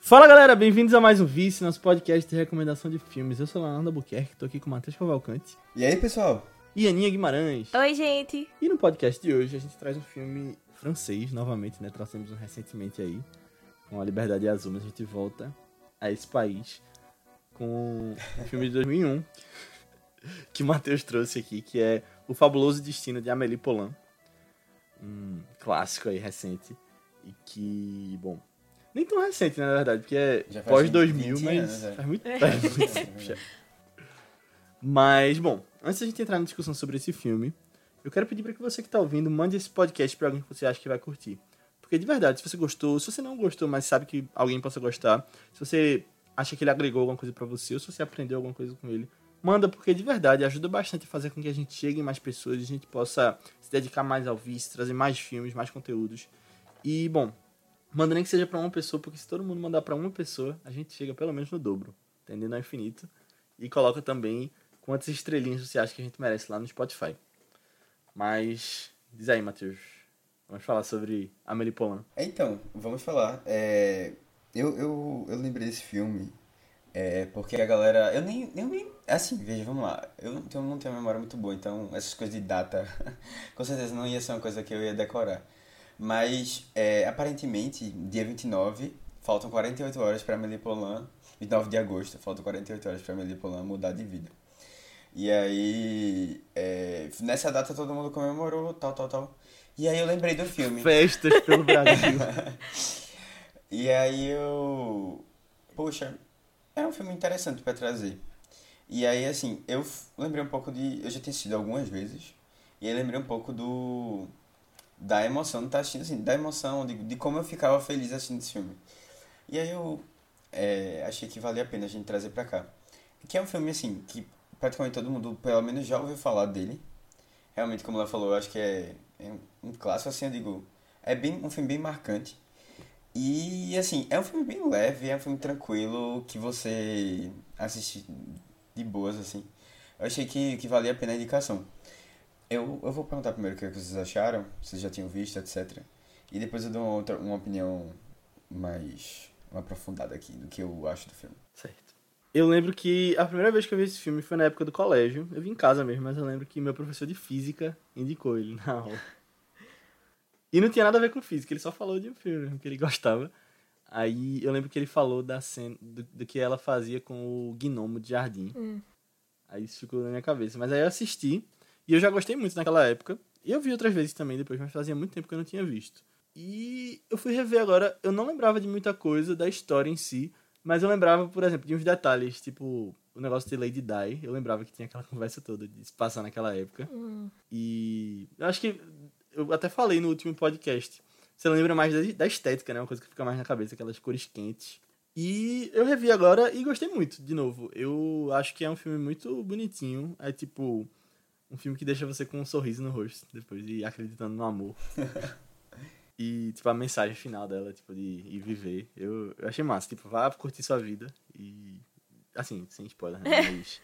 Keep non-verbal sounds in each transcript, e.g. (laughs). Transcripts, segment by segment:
Fala galera, bem-vindos a mais um Vice, nosso podcast de recomendação de filmes. Eu sou a Ana Buquerque, tô aqui com o Matheus Cavalcante E aí, pessoal? e Aninha Guimarães. Oi, gente. E no podcast de hoje a gente traz um filme francês, novamente, né? Trouxemos um recentemente aí, com a Liberdade Azul, mas a gente volta a esse país com um filme de 2001 (laughs) que o Matheus trouxe aqui, que é O Fabuloso Destino de Amélie Poulain. Um clássico aí, recente. E que, bom, nem tão recente, né, na verdade, porque é Já faz pós 2000, 20 mas anos, é. faz muito, tempo. Mas, bom, antes da gente entrar na discussão sobre esse filme, eu quero pedir para que você que tá ouvindo mande esse podcast para alguém que você acha que vai curtir. Porque de verdade, se você gostou, se você não gostou, mas sabe que alguém possa gostar, se você acha que ele agregou alguma coisa para você, ou se você aprendeu alguma coisa com ele, manda, porque de verdade ajuda bastante a fazer com que a gente chegue mais pessoas, a gente possa se dedicar mais ao vice, trazer mais filmes, mais conteúdos. E, bom, manda nem que seja para uma pessoa, porque se todo mundo mandar para uma pessoa, a gente chega pelo menos no dobro, entendendo ao infinito. E coloca também quantas estrelinhas você acha que a gente merece lá no Spotify. Mas, diz aí, Matheus. Vamos falar sobre Amelie Poulain. Então, vamos falar. É, eu, eu, eu lembrei desse filme é, porque a galera. Eu nem, eu nem. Assim, veja, vamos lá. Eu não tenho, não tenho uma memória muito boa, então essas coisas de data (laughs) com certeza não ia ser uma coisa que eu ia decorar. Mas, é, aparentemente, dia 29, faltam 48 horas para Amélie Poulain. 29 de agosto, faltam 48 horas para Amélie Poulain mudar de vida. E aí, é, nessa data todo mundo comemorou, tal, tal, tal. E aí eu lembrei do filme. Festas pelo Brasil. (laughs) E aí eu. Poxa, é um filme interessante pra trazer. E aí, assim, eu lembrei um pouco de. Eu já tinha assistido algumas vezes. E aí lembrei um pouco do. Da emoção de estar assistindo, assim, da emoção, de, de como eu ficava feliz assistindo esse filme. E aí eu é, achei que valia a pena a gente trazer pra cá. Que é um filme, assim, que praticamente todo mundo, pelo menos, já ouviu falar dele. Realmente, como ela falou, eu acho que é, é um clássico, assim, eu digo. É bem, um filme bem marcante. E assim, é um filme bem leve, é um filme tranquilo que você assiste de boas, assim. Eu achei que, que valia a pena a indicação. Eu, eu vou perguntar primeiro o que, é vocês acharam, vocês já tinham visto, etc. E depois eu dou uma, outra, uma opinião mais aprofundada aqui do que eu acho do filme. certo. Eu lembro que a primeira vez que eu vi esse filme foi na época do colégio. Eu vi em casa mesmo, mas eu lembro que meu professor de física indicou ele na aula. E não tinha nada a ver com física, ele só falou de um filme que ele (laughs) gostava. Aí eu lembro que ele falou da cena do, do que ela fazia com o gnomo de jardim. Hum. Aí isso ficou na minha cabeça. Mas aí eu assisti e eu já gostei muito naquela época. E eu vi outras vezes também depois, mas fazia muito tempo que eu não tinha visto. E eu fui rever agora, eu não lembrava de muita coisa da história em si, mas eu lembrava, por exemplo, de uns detalhes, tipo o negócio de Lady Di. Eu lembrava que tinha aquela (laughs) conversa toda de se passar naquela época. Hum. E eu acho que eu até falei no último podcast. Você lembra mais da, da estética, né? Uma coisa que fica mais na cabeça, aquelas cores quentes. E eu revi agora e gostei muito, de novo. Eu acho que é um filme muito bonitinho. É tipo um filme que deixa você com um sorriso no rosto depois e acreditando no amor. (laughs) e, tipo, a mensagem final dela, tipo, de ir viver. Eu, eu achei massa. Tipo, vá curtir sua vida e. Assim, sem spoiler, né? (laughs) Mas.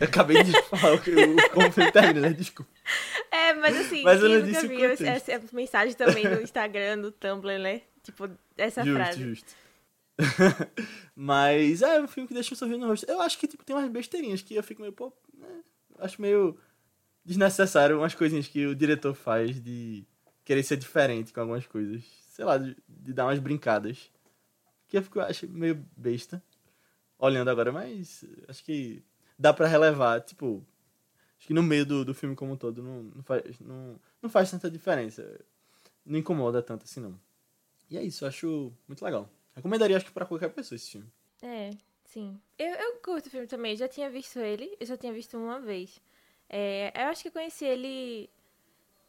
Eu acabei de falar o o- como o filme termina, né? Desculpa. (laughs) É, mas assim, Mas eu quem nunca viu essa mensagem também no (laughs) Instagram, no Tumblr, né? Tipo, essa justo, frase. justo. (laughs) Mas é um filme que deixa um sorriso no rosto. Eu acho que tipo, tem umas besteirinhas que eu fico meio, pô, né? acho meio desnecessário umas coisinhas que o diretor faz de querer ser diferente com algumas coisas. Sei lá, de, de dar umas brincadas. Que eu fico, acho meio besta. Olhando agora, mas acho que dá pra relevar, tipo. Acho que no meio do, do filme como um todo não, não, faz, não, não faz tanta diferença. Não incomoda tanto assim, não. E é isso, eu acho muito legal. Recomendaria, acho que pra qualquer pessoa esse filme. É, sim. Eu, eu curto o filme também, já tinha visto ele, eu só tinha visto uma vez. É, eu acho que eu conheci ele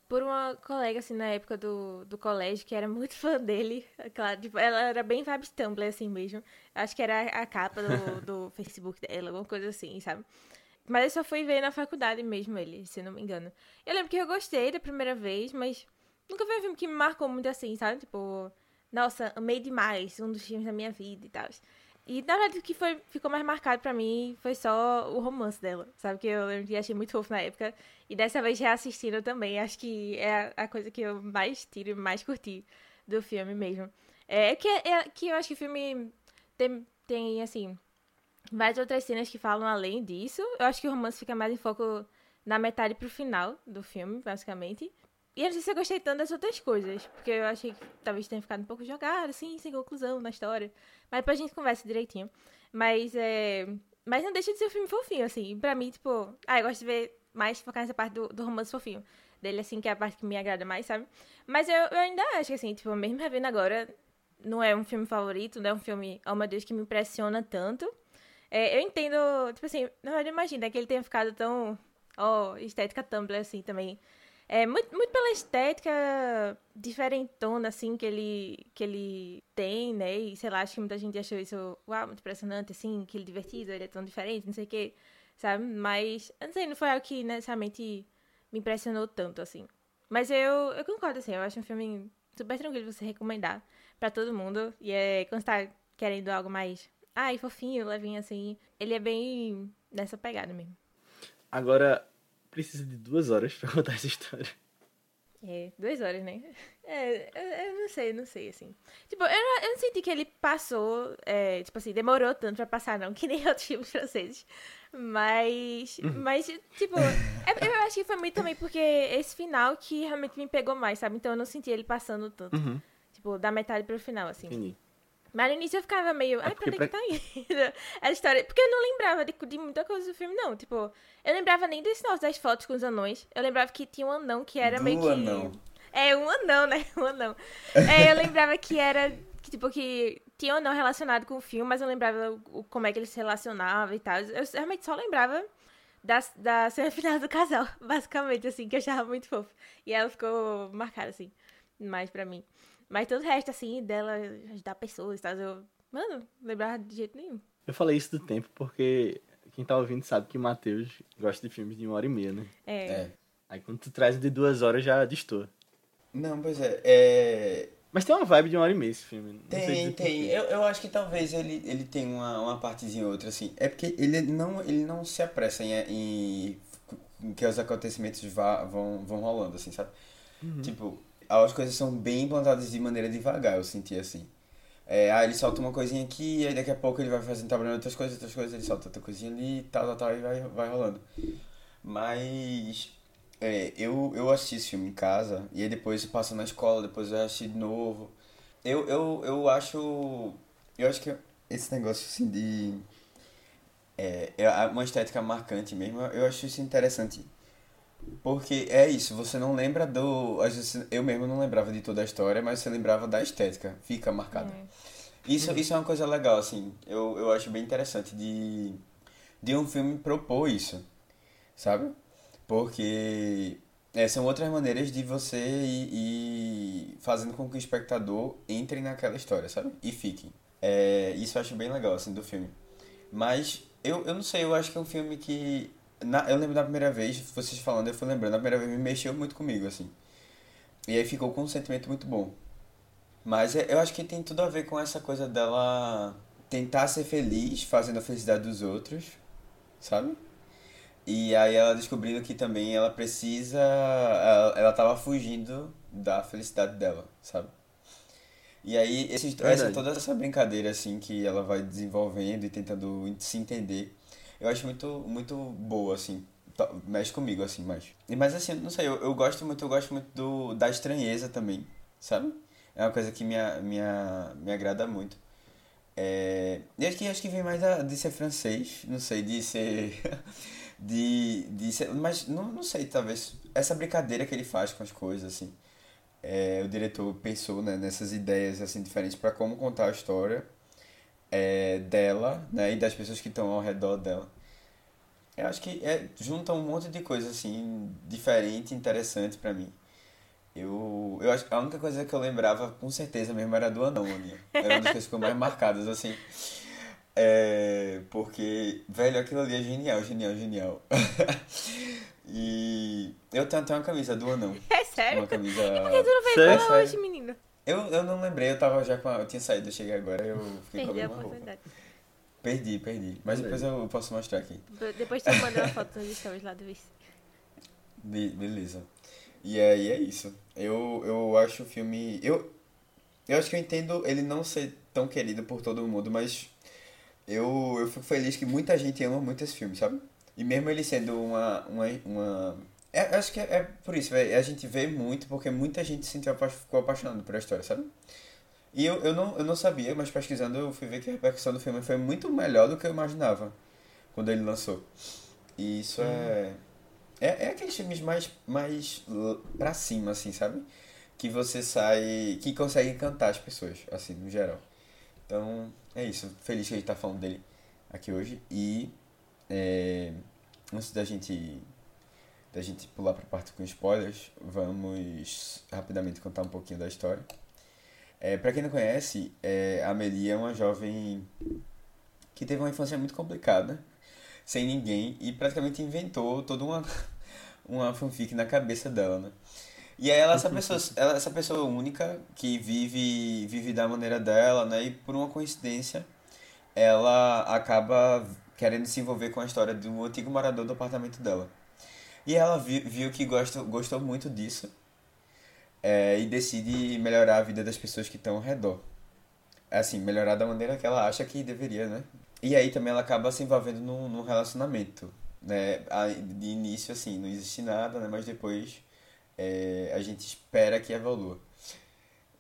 por uma colega, assim, na época do, do colégio, que era muito (laughs) fã dele. Claro, tipo, ela era bem vibes Tumblr, assim mesmo. Acho que era a capa do, do (laughs) Facebook dela, alguma coisa assim, sabe? Mas eu só fui ver na faculdade mesmo ele, se não me engano. Eu lembro que eu gostei da primeira vez, mas nunca foi um filme que me marcou muito assim, sabe? Tipo, nossa, amei demais, um dos filmes da minha vida e tal. E na verdade o que foi, ficou mais marcado pra mim foi só o romance dela, sabe? Que eu lembro que achei muito fofo na época. E dessa vez reassistindo também, acho que é a coisa que eu mais tiro e mais curti do filme mesmo. É que, é, que eu acho que o filme tem, tem, assim, várias outras cenas que falam além disso. Eu acho que o romance fica mais em foco na metade pro final do filme, basicamente. E eu não sei se eu gostei tanto das outras coisas, porque eu achei que talvez tenha ficado um pouco jogado, assim, sem conclusão na história. Mas depois a gente conversa direitinho. Mas é. Mas não deixa de ser um filme fofinho, assim. Pra mim, tipo. Ah, eu gosto de ver mais focar nessa parte do, do romance fofinho. Dele, assim, que é a parte que me agrada mais, sabe? Mas eu, eu ainda acho que, assim, tipo, mesmo revendo agora, não é um filme favorito, não é um filme, oh meu Deus, que me impressiona tanto. É, eu entendo, tipo assim, na verdade, imagina que ele tenha ficado tão, ó, oh, estética Tumblr, assim, também. É, muito, muito pela estética diferentona, assim, que ele, que ele tem, né? E, sei lá, acho que muita gente achou isso, uau, muito impressionante, assim, que ele é divertido, ele é tão diferente, não sei o quê, sabe? Mas, não sei, não foi algo que necessariamente me impressionou tanto, assim. Mas eu, eu concordo, assim, eu acho um filme super tranquilo de você recomendar para todo mundo. E é quando você tá querendo algo mais, ai, fofinho, levinho, assim, ele é bem nessa pegada mesmo. Agora, precisa de duas horas pra (laughs) contar essa história. É, duas horas, né? É, eu, eu, não sei, não sei, assim. Tipo, eu não, eu não senti que ele passou, é, tipo assim, demorou tanto pra passar, não, (laughs) que nem outros filmes franceses. Mas, uhum. mas tipo, é, eu acho que foi muito também porque esse final que realmente me pegou mais, sabe? Então eu não senti ele passando tanto. Uhum. Tipo, da metade pro final, assim. Entendi. Mas no início eu ficava meio, é ai, pra onde pra... que tá indo? (laughs) A história. Porque eu não lembrava de, de, muita coisa do filme, não. Tipo, eu lembrava nem desse nosso das fotos com os anões. Eu lembrava que tinha um anão que era do meio que. Anão. É, um anão, né? (laughs) Um anão. é, eu lembrava que era. Que, tipo, que tinha um anão relacionado com o filme, mas eu lembrava o, como é que ele se relacionava e tal. Eu realmente só lembrava da, da cena (laughs) final do casal, basicamente, assim, que eu achava muito fofo. E ela ficou marcada, assim, mais pra mim. Mas todo o resto, assim, dela ajudar pessoas e tal, eu, mano, lembrava de jeito nenhum. Eu falei isso do tempo porque quem tá ouvindo sabe que o Matheus gosta de filmes de uma hora e meia, né? É. é. Aí quando tu traz de duas horas já destoa. Não, pois é. é... Mas tem uma vibe de uma hora e meia esse filme. Não tem, tem. Eu, eu acho que talvez ele, ele tenha uma, uma partezinha ou outra, assim. É porque ele não, ele não se apressa em, em, em que os acontecimentos vá, vão, vão rolando, assim, sabe? Uhum. Tipo, as coisas são bem implantadas de maneira devagar, eu senti assim. É, aí ele solta uma coisinha aqui, aí daqui a pouco ele vai fazendo, trabalhando outras coisas, outras coisas, ele solta outra coisinha ali, tal, tal, tal, e vai, vai rolando. Mas é, eu, eu assisti esse filme em casa, e aí depois passa na escola, depois eu assisti de novo. Eu, eu, eu acho. Eu acho que esse negócio assim de. É, é uma estética marcante mesmo, eu acho isso interessante. Porque é isso, você não lembra do. Eu mesmo não lembrava de toda a história, mas você lembrava da estética, fica marcada. É. Isso, isso é uma coisa legal, assim, eu, eu acho bem interessante de, de um filme propor isso, sabe? Porque é, são outras maneiras de você ir, ir, fazendo com que o espectador entre naquela história, sabe? E fique. É, isso eu acho bem legal, assim, do filme. Mas eu, eu não sei, eu acho que é um filme que na, eu lembro da primeira vez, vocês falando, eu fui lembrando, a primeira vez me mexeu muito comigo, assim. E aí ficou com um sentimento muito bom. Mas é, eu acho que tem tudo a ver com essa coisa dela tentar ser feliz fazendo a felicidade dos outros, sabe? E aí ela descobrindo que também ela precisa. Ela, ela tava fugindo da felicidade dela, sabe? E aí esse, essa, toda essa brincadeira assim que ela vai desenvolvendo e tentando se entender eu acho muito, muito boa, assim. Mexe comigo, assim, mais. Mas assim, não sei, eu, eu gosto muito, eu gosto muito do, da estranheza também, sabe? É uma coisa que me, me, me agrada muito. É, e acho que, acho que vem mais da, de ser francês, não sei, de ser. (laughs) de, de ser. Mas não, não sei, talvez. Essa brincadeira que ele faz com as coisas, assim. É, o diretor pensou né, nessas ideias assim diferentes para como contar a história é, dela, né, e das pessoas que estão ao redor dela. Eu acho que é, junta um monte de coisa assim diferente, interessante para mim. Eu, eu acho a única coisa que eu lembrava com certeza mesmo era do anão, Aninha. Era uma das coisas que ficou mais marcadas assim. É, porque, velho, aquilo ali é genial, genial, genial. (laughs) e eu tenho até uma camisa do anão. É sério? Uma camisa. E por que tu não veio hoje, menino? Eu, eu não lembrei, eu tava já com a, Eu tinha saído, eu cheguei agora, eu fiquei Perdi com a roupa. Perdi, perdi. Mas depois eu posso mostrar aqui. Depois tu manda uma foto nos stories lá do Vice. Be beleza. E aí é isso. Eu, eu acho o filme. Eu, eu acho que eu entendo ele não ser tão querido por todo mundo, mas eu, eu fico feliz que muita gente ama muito esse filme, sabe? E mesmo ele sendo uma. uma, uma é, acho que é, é por isso, véio, a gente vê muito porque muita gente se sentiu, ficou apaixonado por a história, sabe? E eu, eu, não, eu não sabia, mas pesquisando eu fui ver que a repercussão do filme foi muito melhor do que eu imaginava quando ele lançou. E isso é. É, é aqueles filmes mais, mais pra cima, assim, sabe? Que você sai. que consegue encantar as pessoas, assim, no geral. Então, é isso. Feliz que a gente tá falando dele aqui hoje. E. É, antes da gente. Da gente pular pra parte com spoilers, vamos rapidamente contar um pouquinho da história. É, para quem não conhece, é, a Amelie é uma jovem que teve uma infância muito complicada, sem ninguém, e praticamente inventou toda uma, (laughs) uma fanfic na cabeça dela, né? E aí ela é essa pessoa, (laughs) ela é essa pessoa única que vive, vive da maneira dela, né? E por uma coincidência, ela acaba querendo se envolver com a história de um antigo morador do apartamento dela. E ela viu, viu que gostou, gostou muito disso é, e decide melhorar a vida das pessoas que estão ao redor. Assim, melhorar da maneira que ela acha que deveria, né? E aí também ela acaba se envolvendo num, num relacionamento, né? De início, assim, não existe nada, né? Mas depois é, a gente espera que evolua.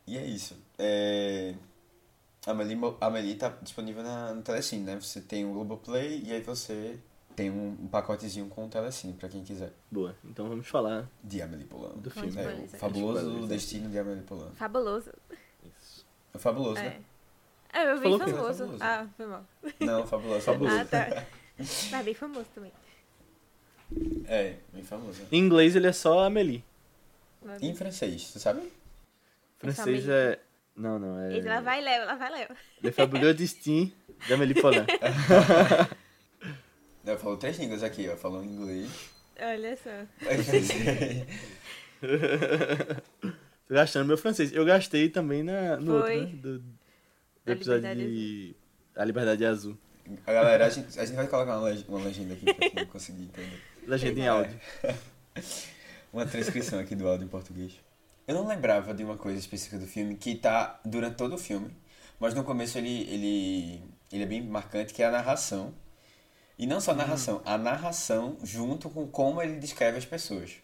E é isso. É... A Amelie, Amelie tá disponível na, no Telecine, né? Você tem o Globoplay e aí você tem um, um pacotezinho com o Telecine pra quem quiser. Boa, então vamos falar de Amelie Poulain. Do filme. É, o fabuloso destino de Amelie Poulain. Fabuloso. Isso. É fabuloso, é. né? É, eu vi famoso. famoso. Ah, foi mal. Não, fabuloso, fabuloso. Ah, tá. Mas (laughs) bem famoso também. É, bem famoso. Em inglês ele é só Amélie. E em francês, você sabe? Francês só é... Não, não, é... Ele lá vai Léo, lá vai Léo. Le Fabuleux Destin de Amélie Poulain. (laughs) Eu falo três línguas aqui, ó. Falou inglês. Olha só. (laughs) Tô gastando meu francês. Eu gastei também na, no Foi. outro, né? Do, do Da episódio de... A Liberdade Azul. A galera, a gente, a gente vai colocar uma, leg- uma legenda aqui pra quem não conseguir entender. Legenda em É. áudio. (laughs) Uma transcrição aqui do áudio em português. Eu não lembrava de uma coisa específica do filme que tá durante todo o filme, mas no começo ele, ele, ele é bem marcante, que é a narração. E não só a narração, a narração junto com como ele descreve as pessoas.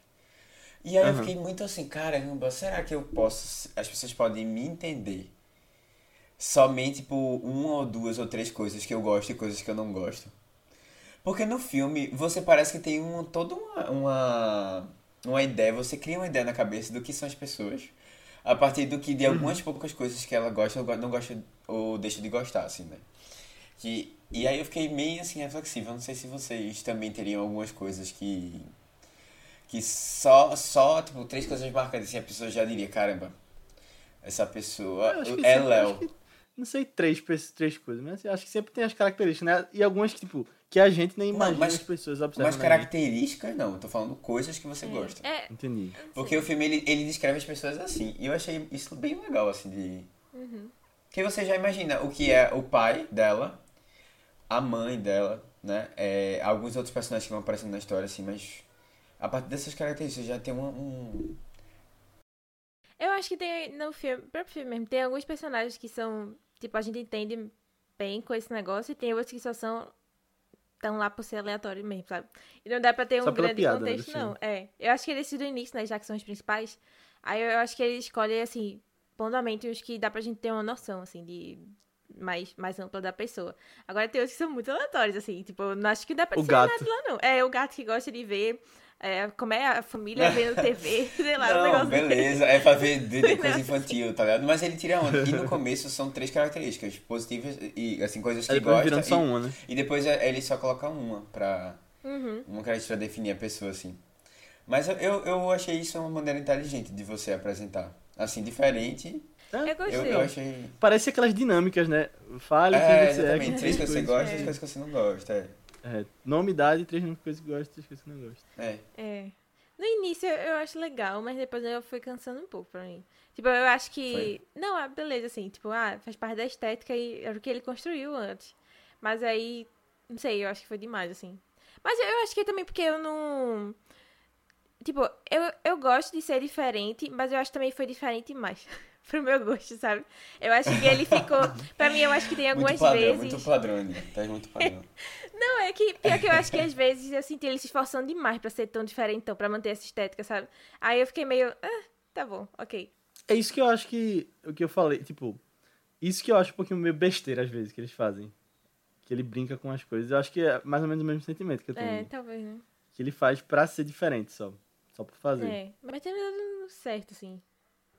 E aí eu Aham. fiquei muito assim, caramba, será que eu posso. As pessoas podem me entender somente por uma ou duas ou três coisas que eu gosto e coisas que eu não gosto? Porque no filme você parece que tem um, toda uma, uma, uma ideia, você cria uma ideia na cabeça do que são as pessoas, a partir do que de algumas poucas coisas que ela gosta ou não gosta ou deixa de gostar, assim, né? Que, e aí eu fiquei meio assim reflexivo, eu não sei se vocês também teriam algumas coisas que que só, só tipo, três coisas marcantes assim, a pessoa já diria, caramba, essa pessoa que é Léo. acho que- Não sei três, três coisas, mas acho que sempre tem as características, né? E algumas que, tipo, que a gente nem Não, imagina mas- as pessoas observam. Mas características não, eu tô falando coisas que você gosta. É. Entendi. Porque o filme ele, ele descreve as pessoas assim. E eu achei isso bem legal, assim, de. Porque você já imagina o que é o pai dela, a mãe dela, né? É, alguns outros personagens que vão aparecendo na história, assim, mas. A partir dessas características já tem um. um... Eu acho que tem no filme, próprio filme mesmo, tem alguns personagens que são, tipo, a gente entende bem com esse negócio e tem outros que só são estão lá por ser aleatório mesmo, sabe? E não dá pra ter um Só pela grande piada, né, contexto, não. É. Eu acho que eles do início, né, já que são os principais, aí eu acho que ele escolhe, assim, pontualmente os que dá pra gente ter uma noção, assim, de mais, mais ampla da pessoa. Agora tem outros que são muito aleatórios, assim, tipo, eu não acho que dá pra O gato. nada lá, não. É, o gato que gosta de ver é, como é a família vendo TV, (laughs) sei lá, um Não, negócio desse. beleza, é pra ver de, de (laughs) coisa infantil, tá ligado? Mas ele tira onda. E no começo são três características positivas e, assim, coisas que depois gosta. virando só e, uma, né? e depois é- ele só coloca uma pra. Uhum. Uma característica pra definir a pessoa, assim. Mas eu, eu, eu achei isso uma maneira inteligente de você apresentar. Assim, diferente. É, Eu gostei. Eu, eu achei. Parece aquelas dinâmicas, né? Fale É, quem você é. com Três coisas que você gosta e É. três coisas que você não gosta. É. É, nome, idade, três coisas que gosta, três coisas que não gosta. É. É. No início eu- acho legal, mas depois eu fui cansando um pouco pra mim. Tipo, eu acho que. Não, ah, beleza, assim, tipo, ah, faz parte da estética e era o que ele construiu antes. Mas aí, não sei, eu acho que foi demais, assim. Mas eu acho que é também porque eu não. Tipo, eu, eu gosto de ser diferente, mas eu acho que também foi diferente demais. (laughs) pro meu gosto, sabe? Eu acho que ele ficou. pra mim, eu acho que tem algumas muito padrão, vezes. Muito padrão, né? Tá muito padrão. (laughs) Não, é que pior que eu acho que às vezes eu senti ele se esforçando demais pra ser tão diferentão, pra manter essa estética, sabe? Aí eu fiquei meio. Ah, tá bom, ok. É isso que eu acho que. O que eu falei, tipo. Isso que eu acho um pouquinho meio besteira às vezes que eles fazem. Que ele brinca com as coisas. Eu acho que é mais ou menos o mesmo sentimento que eu tenho. É, talvez, né? Que ele faz pra ser diferente só. Só por fazer. É, mas terminou dando certo, assim.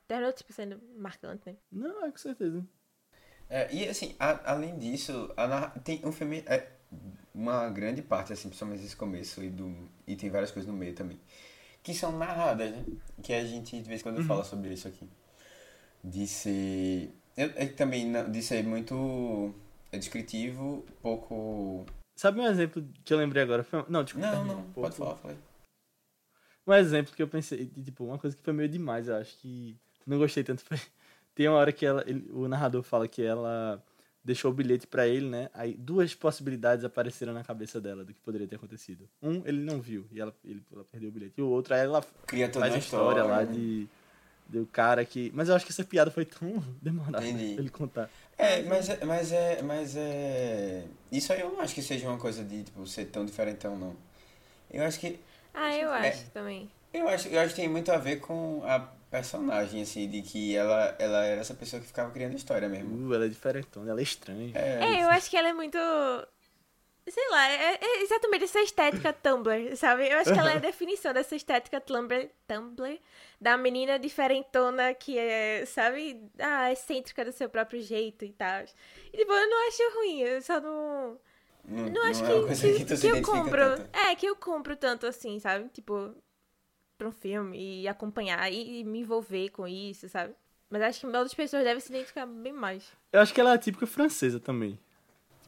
Terminou, tipo, sendo marcante, né? Não, é com certeza. É, e assim, a- além disso, a narra- tem um filme. É, uma grande parte, assim, principalmente esse começo e, do, e tem várias coisas no meio também. Que são narradas, né? Que a gente de vez em quando fala sobre isso aqui. De ser. Eu, eu também não- de ser muito é, descritivo, pouco. Sabe um exemplo que eu lembrei agora? Foi- Não, desculpa. Não, não, Pouco- pode falar, falei. Um exemplo que eu pensei, de, tipo, uma coisa que foi meio demais, eu acho que não gostei tanto. (laughs) Tem uma hora que ela, ele- o narrador fala que ela deixou o bilhete pra ele, né? Aí duas possibilidades apareceram na cabeça dela do que poderia ter acontecido. Um, ele não viu e ela, ele, ela perdeu o bilhete. E o outro, aí ela Cria toda faz uma a história lá né? de do cara que. Mas eu acho que essa piada foi tão (laughs) demorada pra Entendi. ele contar. É, mas é, mas é, mas é. Isso aí eu não acho que seja uma coisa de, tipo, ser tão diferentão, não. Eu acho que. Ah, eu É. acho também. Eu acho, eu acho que tem muito a ver com a personagem, assim, de que ela, ela era essa pessoa que ficava criando história mesmo. Uh, ela é diferentona, ela é estranha. É, É, eu acho que ela é muito. Sei lá, é, é exatamente essa estética Tumblr, sabe? Eu acho que ela é a (laughs) definição dessa estética Tumblr, Tumblr da menina diferentona que é, sabe? Ah, excêntrica do seu próprio jeito e tal. E tipo, eu não acho ruim, eu só não. não, Não acho é uma que, que, que que eu compro. tanto. É, que eu compro tanto assim, sabe? Tipo, pra um filme e acompanhar e, e me envolver com isso, sabe? Mas acho que outras pessoas devem se identificar bem mais. Eu acho que ela é a típica francesa também.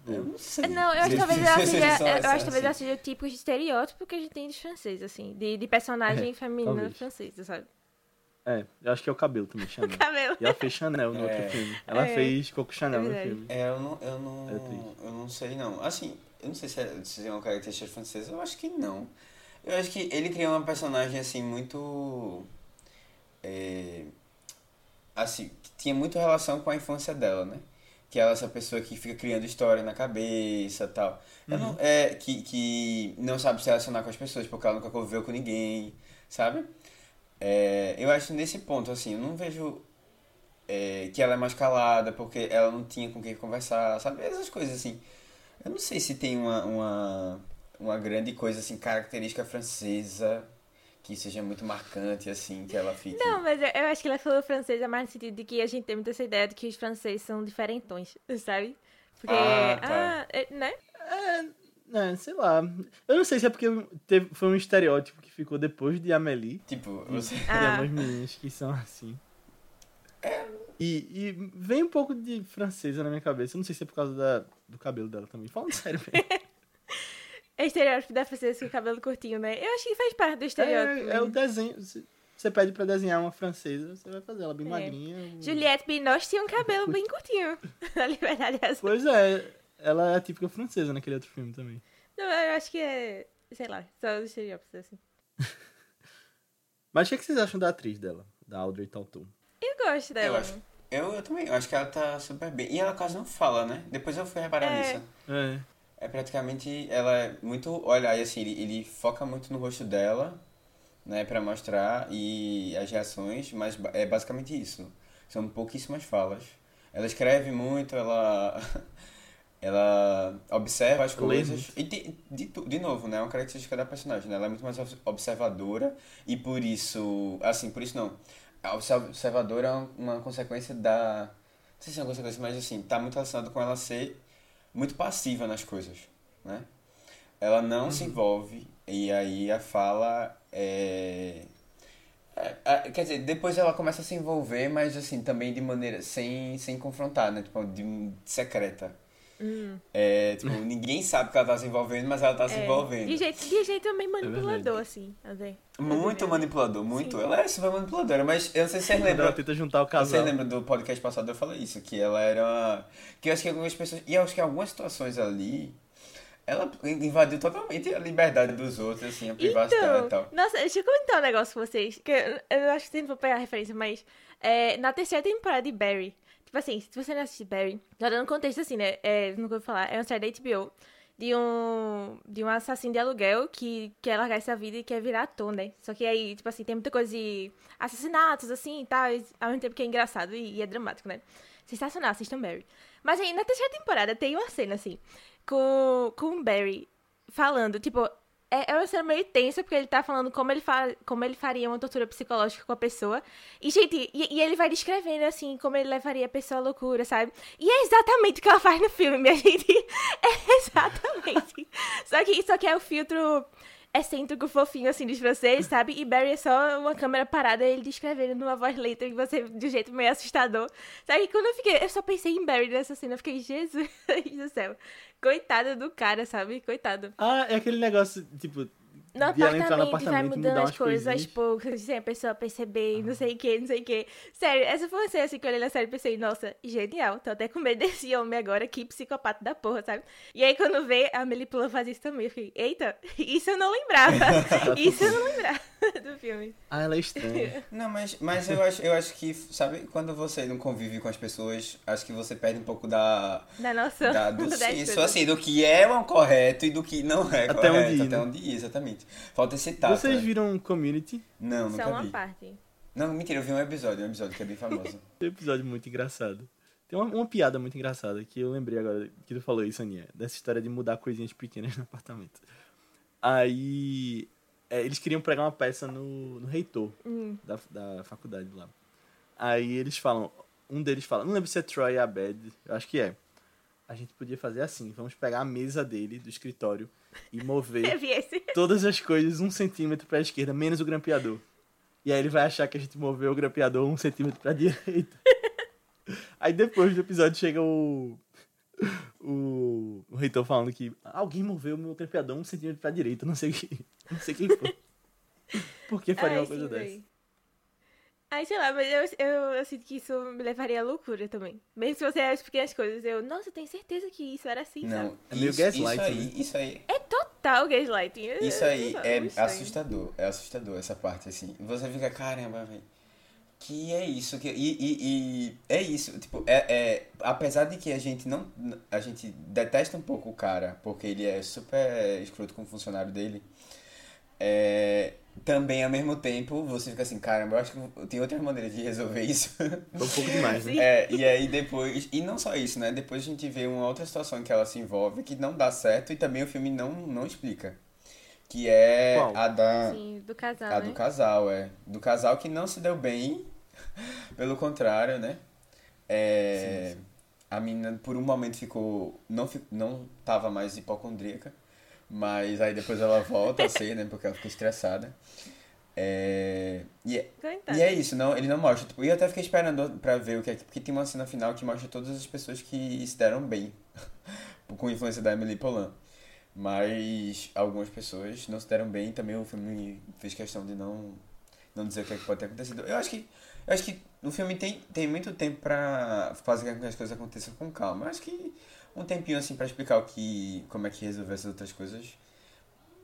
Eu não sei. Não, eu acho que Se- talvez ela se- seja. se- Eu acho que talvez ela assim. seja o tipo de estereótipo que a gente tem dos franceses, assim. De, de personagem É, feminina talvez. francesa, sabe? É, eu acho que é o cabelo também, (laughs) Chanel. Cabelo. E ela fez Chanel no É. outro filme. Ela É. fez Coco Chanel É no verdade. filme. É, eu não, eu não, É triste. eu não sei não. Assim, eu não sei se é, se é uma característica francesa, eu acho que não. Eu acho que ele criou uma personagem, assim, muito... é, assim, que tinha muito relação com a infância dela, né? Que ela é essa pessoa que fica criando história na cabeça e tal. Eu não, é, que, que não sabe se relacionar com as pessoas, porque ela nunca conviveu com ninguém, sabe? É, eu acho nesse ponto, assim, eu não vejo é, que ela é mais calada, porque ela não tinha com quem conversar, sabe? Essas coisas assim. Eu não sei se tem uma, uma, uma grande coisa, assim, característica francesa que seja muito marcante, assim, que ela fique. Não, mas eu, eu acho que ela falou francesa mais no sentido de que a gente tem muito essa ideia de que os franceses são diferentões, (laughs) sabe? Porque. Ah, tá. ah, é, né? É, sei lá. Eu não sei se é porque teve, foi um estereótipo que ficou depois de Amélie. Tipo, você. Tem Ah. meninas que são assim. E, e vem um pouco de francesa na minha cabeça. Eu não sei se é por causa da, do cabelo dela também. Falando sério, velho. (laughs) É estereótipo da francesa com o cabelo curtinho, né? Eu acho que faz parte do estereótipo. É, é o mesmo. desenho. se- Você pede pra desenhar uma francesa, você vai fazer ela bem É. magrinha. o- Juliette Binoche tinha um cabelo bem curtinho. (laughs) Na liberdade é essa. Pois é, ela é a típica francesa naquele outro filme também. Não, eu acho que é. Sei lá, só os estereótipos assim. (laughs) Mas o que, é que vocês acham da atriz dela? Da Audrey Tautou? Eu gosto dela. Eu acho. Eu, eu também, eu acho que ela tá super bem. E ela quase não fala, né? Depois eu fui reparar É. nisso. É. É praticamente, ela é muito, olha, aí assim, ele, ele foca muito no rosto dela, né, pra mostrar e as reações, mas é basicamente isso. São pouquíssimas falas. Ela escreve muito, ela (laughs) ela observa as coisas e de, de, de novo, né, é uma característica da personagem, né? Ela é muito mais obs- observadora e por isso, assim, por isso não. A observ- observadora é uma, uma consequência da não sei se é uma consequência, mas assim, tá muito relacionado com ela ser muito passiva nas coisas, né? Ela não se envolve e aí a fala é... é- é- Quer dizer, depois ela começa a se envolver, mas assim, também de maneira sem, sem confrontar, né? Tipo, de, secreta. É, tipo, (laughs) ninguém sabe que ela tá se envolvendo, mas ela tá se É, envolvendo. De jeito, de jeito meio manipulador, verdade. assim. Muito manipulador, muito. Sim. Ela é super manipuladora, mas eu não sei se vocês ela lembram. tenta juntar o Você casal. lembra do podcast passado eu falei isso, que ela era. uma- Que eu acho que algumas pessoas. E eu acho que em algumas situações ali. Ela invadiu totalmente a liberdade dos outros, assim, a privacidade e Então, tal. nossa, deixa eu comentar um negócio com vocês. Que eu, eu acho que vocês não vão pegar a referência, mas é, na terceira temporada de Barry, tipo assim, se você não assiste Barry, já dando contexto assim, né? É, nunca vou falar, é uma série da HBO de um, de um assassino de aluguel que quer largar essa vida e quer virar ator, né? Só que aí, tipo assim, tem muita coisa de assassinatos, assim e tal, ao mesmo tempo que é engraçado e, e é dramático, né? Sensacional, assistam Barry. Mas aí, na terceira temporada, tem uma cena, assim, com, com o Barry falando, tipo, é, é uma cena meio tensa, porque ele tá falando como ele, fa como ele faria uma tortura psicológica com a pessoa. E, gente, e, e ele vai descrevendo, assim, como ele levaria a pessoa à loucura, sabe? E é exatamente o que ela (laughs) faz no filme, minha gente. É exatamente. só, que, só que é o filtro excêntrico, fofinho, assim, dos franceses, sabe? E Barry é só uma câmera parada, ele descrevendo numa voz lenta e você, de um jeito meio assustador. Sabe? E quando eu fiquei, eu só pensei em Barry nessa cena, eu fiquei, Jesus (laughs) do céu. Coitado do cara, sabe? Coitado. Ah, é aquele negócio, tipo, No entrar no apartamento, vai apartamento mudando as coisas aos poucos, (laughs) sem a pessoa perceber, não sei o que, não sei o que. Sério, essa foi uma cena assim que eu olhei na série e pensei, nossa, genial, tô até com medo (laughs) desse homem agora, que psicopata da porra, sabe? E aí quando vê, a Melipula faz isso também, eu fiquei, eita, (laughs) isso eu não lembrava, isso eu não lembrava (laughs) do filme. Ah, ela é estranha. (laughs) Não, mas, mas eu, acho, eu acho que, sabe, quando você não convive com as pessoas, acho que você perde um pouco da. Da noção. da (laughs) do senso, assim, do que é o correto e do que não é Até correto. onde ir, até né? onde ir, exatamente. Falta esse tato. Vocês né? viram Community? Não, Só nunca uma vi. parte. Não, mentira, eu vi um episódio, um episódio que é bem famoso. Tem um episódio muito engraçado. Tem uma, uma piada muito engraçada que eu lembrei agora que tu falou isso, Aninha. Dessa história de mudar coisinhas pequenas no apartamento. Aí. É, eles queriam pregar uma peça no, no reitor Hum. da, da faculdade lá. Aí eles falam. Um deles fala, não lembro se é Troy Abed, eu acho que é. A gente podia fazer assim, vamos pegar a mesa dele, do escritório, e mover (laughs) todas as coisas um centímetro pra esquerda, menos o grampeador. E aí ele vai achar que a gente moveu o grampeador um centímetro pra (laughs) direita. Aí depois do episódio chega o. O, o reitor falando que alguém moveu o meu grampeador um centímetro pra direita, não sei quem. (laughs) Não sei quem foi. Por que faria Ai, uma coisa sim, dessa? véi. Ai, sei lá, mas eu, eu, eu sinto que isso me levaria à loucura também. Mesmo se você as pequenas coisas, eu, nossa, eu tenho certeza que isso era assim, sabe? Não, É meio isso, isso gaslighting, aí, né? isso aí, É total gaslighting. Isso aí é estranho. assustador. É assustador essa parte, assim. Você fica, caramba, velho. Que é isso? Que, e, e, e é isso, tipo, é, é, apesar de que a gente não. A gente detesta um pouco o cara, porque ele é super escroto com o funcionário dele. É, também ao mesmo tempo você fica assim, caramba, eu acho que tem outras maneiras de resolver isso. Um pouco demais, né? É, e aí depois. E não só isso, né? Depois a gente vê uma outra situação em que ela se envolve que não dá certo e também o filme não, não explica. Que é Qual? a da. Sim, do casal, A né? do casal, é. Do casal que não se deu bem. (laughs) Pelo contrário, né? É, A menina por um momento ficou. Não, não tava mais hipocondríaca. Mas aí depois ela volta a ser, né? Porque ela ficou estressada. É, e, é- e é isso, não, ele não mostra. Tipo, e eu até fiquei esperando pra ver o que é que. Porque tem uma cena final que mostra todas as pessoas que se deram bem. (laughs) com a influência da Emily Polan. Mas algumas pessoas não se deram bem e também o filme fez questão de não, não dizer o que, é que pode ter acontecido. Eu acho que. Eu acho que o filme tem, tem muito tempo pra fazer com que as coisas aconteçam com calma. Eu acho que um tempinho assim pra explicar o que. como é que resolver essas outras coisas,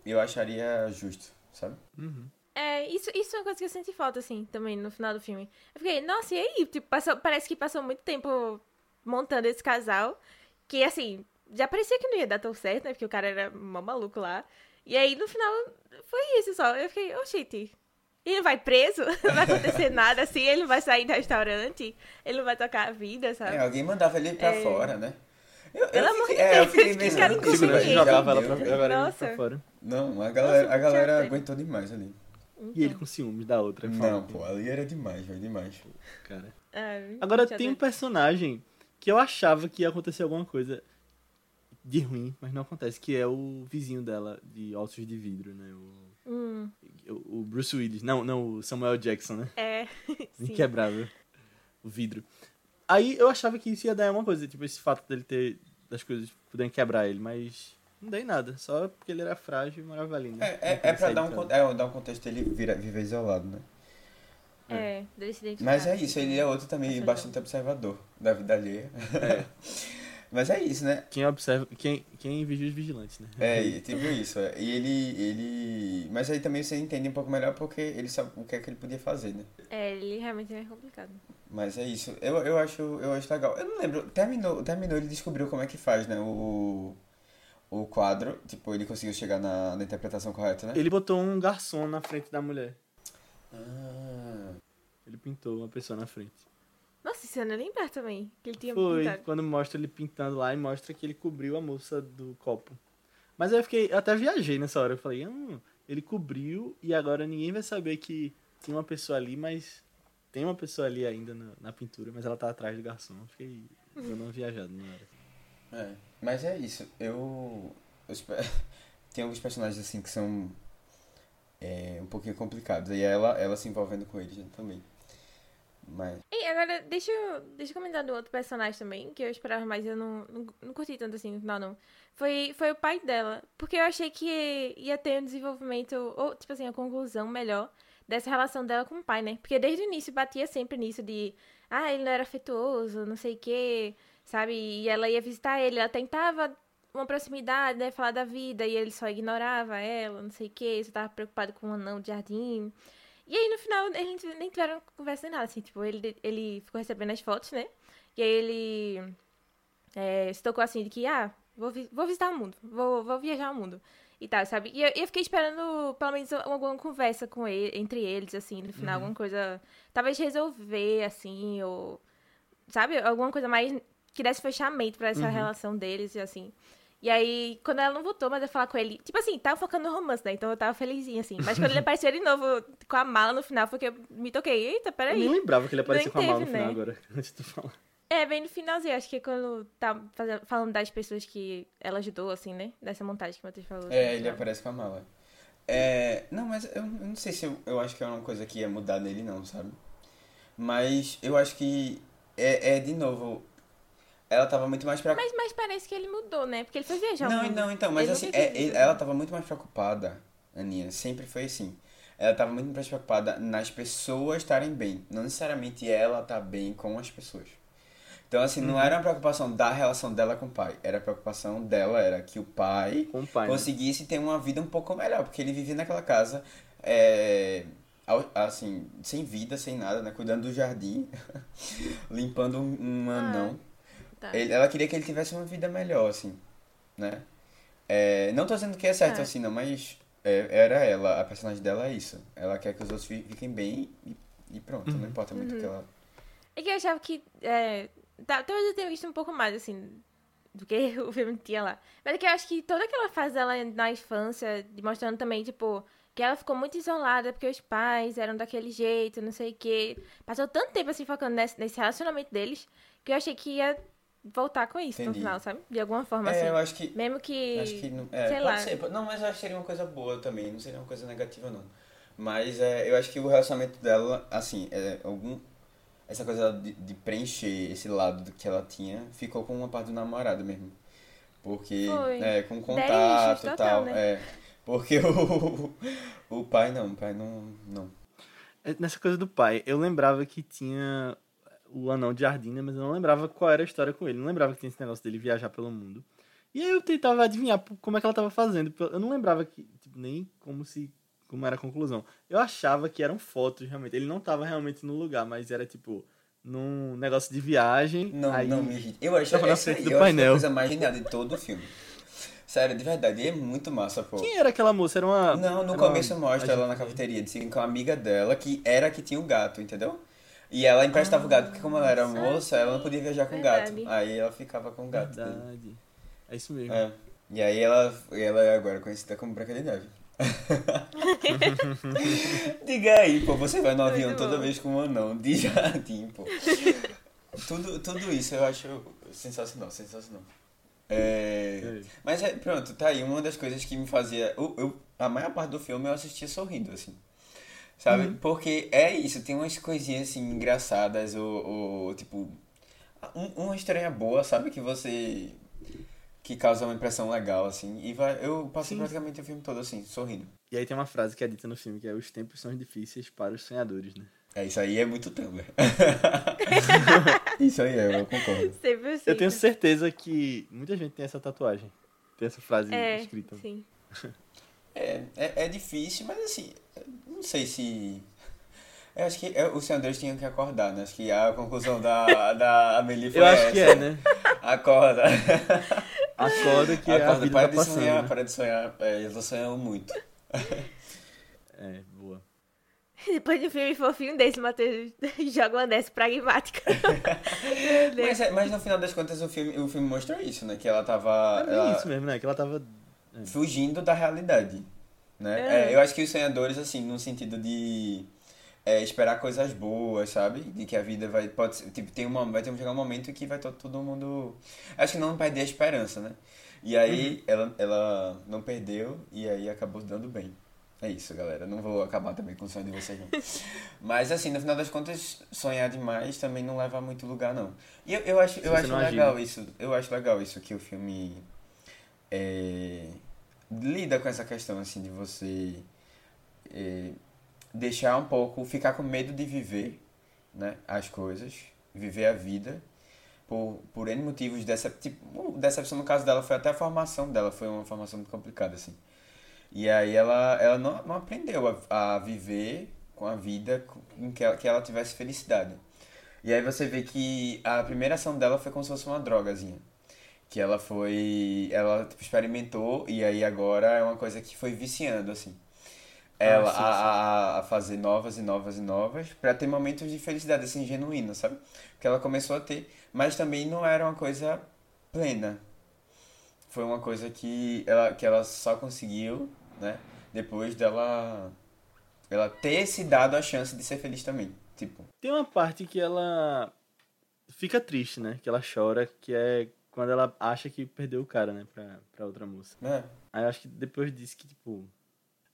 eu acharia justo, sabe? Uhum. É, isso, isso é uma coisa que eu senti falta, assim, também no final do filme. Eu fiquei, nossa, e aí? Tipo, passou, parece que passou muito tempo montando esse casal, que, assim, já parecia que não ia dar tão certo, né? Porque o cara era mó maluco lá. E aí, no final, foi isso só. Eu fiquei, oh, shit. Ele vai preso? (laughs) Não vai acontecer nada assim? Ele não vai sair do restaurante? Ele não vai tocar a vida, sabe? É, alguém mandava ele pra É. fora, né? Eu, Pelo eu amor fiquei, de é, eu Deus, fiquei que pensando, cara inconveniente. já jogava ela pra, agora ele Nossa. pra fora. Não, a galera, a galera aguentou demais ali. E ele com ciúmes da outra. Não, pô, ali era demais, foi demais. Cara. Ah, Agora tem um personagem que eu achava que ia acontecer alguma coisa de ruim, mas não acontece, que é o vizinho dela de ossos de vidro, né? O, Hum, o o Bruce Willis. Não, não, o Samuel Jackson, né? é, (laughs) sim. Inquebrável. O vidro. Aí eu achava que isso ia dar uma coisa, tipo, esse fato dele ter das coisas poderem quebrar ele, mas não dei nada, só porque ele era frágil e morava ali, né? É, é, é pra dar um, é, dar um contexto ele vira, viver isolado, né? É, dele se identificar. Mas é isso, ele é outro também bastante observador da vida alheia. É. (laughs) Mas é isso, né? Quem observa, quem, quem vigia os vigilantes, né? É, (laughs) tipo isso. é. E ele, ele. Mas aí também você entende um pouco melhor porque ele sabe o que é que ele podia fazer, né? É, ele realmente é complicado. Mas é isso. Eu, eu, acho, eu acho legal. Eu não lembro. Terminou, terminou, ele descobriu como é que faz, né? O, o quadro. Tipo, ele conseguiu chegar na, na interpretação correta, né? Ele botou um garçom na frente da mulher. Ah, Ele pintou uma pessoa na frente. Nossa, isso eu não lembrar também. Que ele tinha Foi, pintado. quando mostra ele pintando lá e mostra que ele cobriu a moça do copo. Mas aí eu fiquei, eu até viajei nessa hora. Eu falei, hum, ele cobriu e agora ninguém vai saber que tinha uma pessoa ali, mas tem uma pessoa ali ainda na, na pintura, mas ela tá atrás do garçom. Eu fiquei dando uma viajada na hora. é. Mas é isso. Eu. eu espero- (laughs) Tem alguns personagens assim que são. É, um pouquinho complicados. E ela, ela se envolvendo com eles né, também. Mas. E agora, deixa eu, deixa eu comentar do outro personagem também, que eu esperava mais, eu não, não, não curti tanto assim no final, não. Foi, foi o pai dela. Porque eu achei que ia ter um desenvolvimento, ou, tipo assim, a conclusão melhor dessa relação dela com o pai, né? Porque desde o início batia sempre nisso de, ah, ele não era afetuoso, não sei o quê, sabe? E ela ia visitar ele, ela tentava uma proximidade, né? Falar da vida, e ele só ignorava ela, não sei o quê, só tava preocupado com o anão de jardim. E aí, no final, eles nem tiveram conversa nem nada, assim, tipo, ele, ele ficou recebendo as fotos, né? E aí ele é, se tocou assim de que, ah, vou, vi- vou visitar o mundo, vou, vou viajar o mundo. E tal, sabe? E eu, eu fiquei esperando, pelo menos, alguma conversa com ele, entre eles, assim, no final, alguma coisa. Talvez resolver, assim, ou. Sabe? Alguma coisa mais que desse fechamento pra essa relação deles, e assim. E aí, quando ela não voltou, mas eu falar com ele, tipo assim, tava focando no romance, né? Então eu tava felizinha, assim. Mas quando ele (laughs) apareceu de novo com a mala no final, foi que eu me toquei. Eita, Eu peraí. nem lembrava que ele apareceu com a mala no teve, final né? agora, (laughs) antes de falar. É, bem no finalzinho, acho que é quando tá fazendo- falando das pessoas que ela ajudou, assim, né? Dessa montagem que o Matheus falou. É, assim, ele aparece com a mala. É, não, mas eu, eu não sei se eu, eu acho que é uma coisa que ia mudar nele, não, sabe? Mas eu acho que é, é de novo. Ela tava muito mais preocupada. Mas, mas parece que ele mudou, né? Porque ele foi viajar o Não, não, então, mas Ele assim, é- ele- ela tava muito mais preocupada, Aninha, sempre foi assim. Ela tava muito mais preocupada nas pessoas estarem bem, não necessariamente ela tá bem com as pessoas. Então, assim, não era uma preocupação da relação dela com o pai, era a preocupação dela, era que o pai Com o pai. né? conseguisse ter uma vida um pouco melhor, porque ele vivia naquela casa, é, assim, sem vida, sem nada, né? Cuidando do jardim, (laughs) limpando um, um Ah, anão. Tá. Ele- ela queria que ele tivesse uma vida melhor, assim, né? É, não tô dizendo que é certo É. assim, não, mas é, era ela, a personagem dela é isso. Ela quer que os outros fi- fiquem bem e, e pronto, não importa muito o que ela... É que eu achava que. É, tá, talvez eu tenha visto um pouco mais, assim, do que (laughs) o filme tinha lá. Mas é que eu acho que toda aquela fase dela na infância, mostrando também, tipo, que ela ficou muito isolada porque os pais eram daquele jeito, não sei o quê. Passou tanto tempo, assim, focando nesse, nesse relacionamento deles, que eu achei que ia voltar com isso Entendi. no final, sabe? De alguma forma, É, assim. eu acho que... Mesmo que. Acho que não, é, sei pode lá. ser, pode- não, mas eu acho que seria uma coisa boa também, não seria uma coisa negativa não. Mas é, eu acho que o relacionamento dela, assim, é, algum essa coisa de, de preencher esse lado do que ela tinha, ficou com uma parte do namorado mesmo. Porque Foi. é com contato e total, tal, né? é. Porque o o pai não, o pai não não. É, Nessa coisa do pai, eu lembrava que tinha o anão de jardim, né, mas eu não lembrava qual era a história com ele. Não lembrava que tinha esse negócio dele viajar pelo mundo. E aí eu tentava adivinhar como é que ela tava fazendo. Eu não lembrava que, tipo, nem como se. como era a conclusão. Eu achava que eram fotos, realmente. Ele não tava realmente no lugar, mas era tipo. num negócio de viagem. Não, aí... não me irrita. Eu acho, na essa aí, do eu acho que é a painel. coisa mais genial de todo o filme. Sério, de verdade, é muito massa, pô. Quem era aquela moça? Era uma. Não, no era uma começo mostra ela na cafeteria, disse com a amiga dela, que era a que tinha o gato, entendeu? E ela emprestava o gato, porque como ela era moça, ela não podia viajar com o gato. Aí ela ficava com o gato. dele. Verdade. É isso mesmo. É. E aí ela, ela é agora conhecida como Branca de Neve. (laughs) Diga aí, pô, você vai no avião Muito toda bom. vez com um anão de jardim, pô. tudo, tudo isso eu acho sensacional, sensacional. É... É. Mas é, pronto, tá aí uma das coisas que me fazia. Eu, eu- a maior parte do filme eu assistia sorrindo, assim. Sabe? Uhum. Porque é isso, tem umas coisinhas assim engraçadas, ou, ou, tipo. um- uma estranha boa, sabe? Que você. que causa uma impressão legal, assim. E vai, eu passei Sim. praticamente o filme todo assim, sorrindo. E aí tem uma frase que é dita no filme, que é os tempos são difíceis para os sonhadores, né? É, isso aí é muito Tumblr. (laughs) isso aí é, eu concordo. Sempre assim. Eu tenho certeza que muita gente tem essa tatuagem. Tem essa frase É, escrita. sim. É, é, é difícil, mas assim, sei se. Eu acho que é, os senadores tinham que acordar, né? Acho que a conclusão da, da Amelie foi Eu acho essa. que é, né? (laughs) Acorda. Acorda que a Acorda, vida para tá de passando. sonhar, né? para de sonhar. É, eu tô sonhando muito. É, boa. Depois de um filme fofinho desse, Matheus (laughs) joga uma dessa pragmática. (laughs) Deus. Mas, é- mas no final das contas o filme, o filme mostrou isso, né? Que ela tava. É ela- isso mesmo, né? Que ela tava... fugindo da realidade. Né? É. É, eu acho que os sonhadores, assim, no sentido de é, esperar coisas boas, sabe? De que a vida vai. Pode ser, tipo, tem uma, vai ter um, chegar um momento que vai to- todo mundo. Acho que não perder a esperança, né? E aí ela, ela não perdeu e aí acabou dando bem. É isso, galera. Não vou acabar também com o sonho de vocês, não. (laughs) Mas, assim, no final das contas, sonhar demais também não leva a muito lugar, não. E eu, eu acho, eu acho agir, legal isso. Eu acho legal isso que o filme é, lida com essa questão, assim, de você é, deixar um pouco, ficar com medo de viver, né, as coisas, viver a vida, por, por N motivos, dessa, tipo, decepção no caso dela foi até a formação dela, foi uma formação muito complicada, assim. E aí ela, ela não, não aprendeu a, a viver com a vida em que ela, que ela tivesse felicidade. E aí você vê que a primeira ação dela foi como se fosse uma drogazinha. Que ela foi. Ela tipo, experimentou e aí agora é uma coisa que foi viciando, assim. Ela sim, sim. a, a, a fazer novas e novas e novas pra ter momentos de felicidade, assim, genuína, sabe? Que ela começou a ter. Mas também não era uma coisa plena. Foi uma coisa que ela, que ela só conseguiu, né? Depois dela. Ela ter se dado a chance de ser feliz também. Tipo. Tem uma parte que ela fica triste, né? Que ela chora, que é quando ela acha que perdeu o cara, né? Pra, pra outra moça. Né? Aí eu acho que depois disso que, tipo...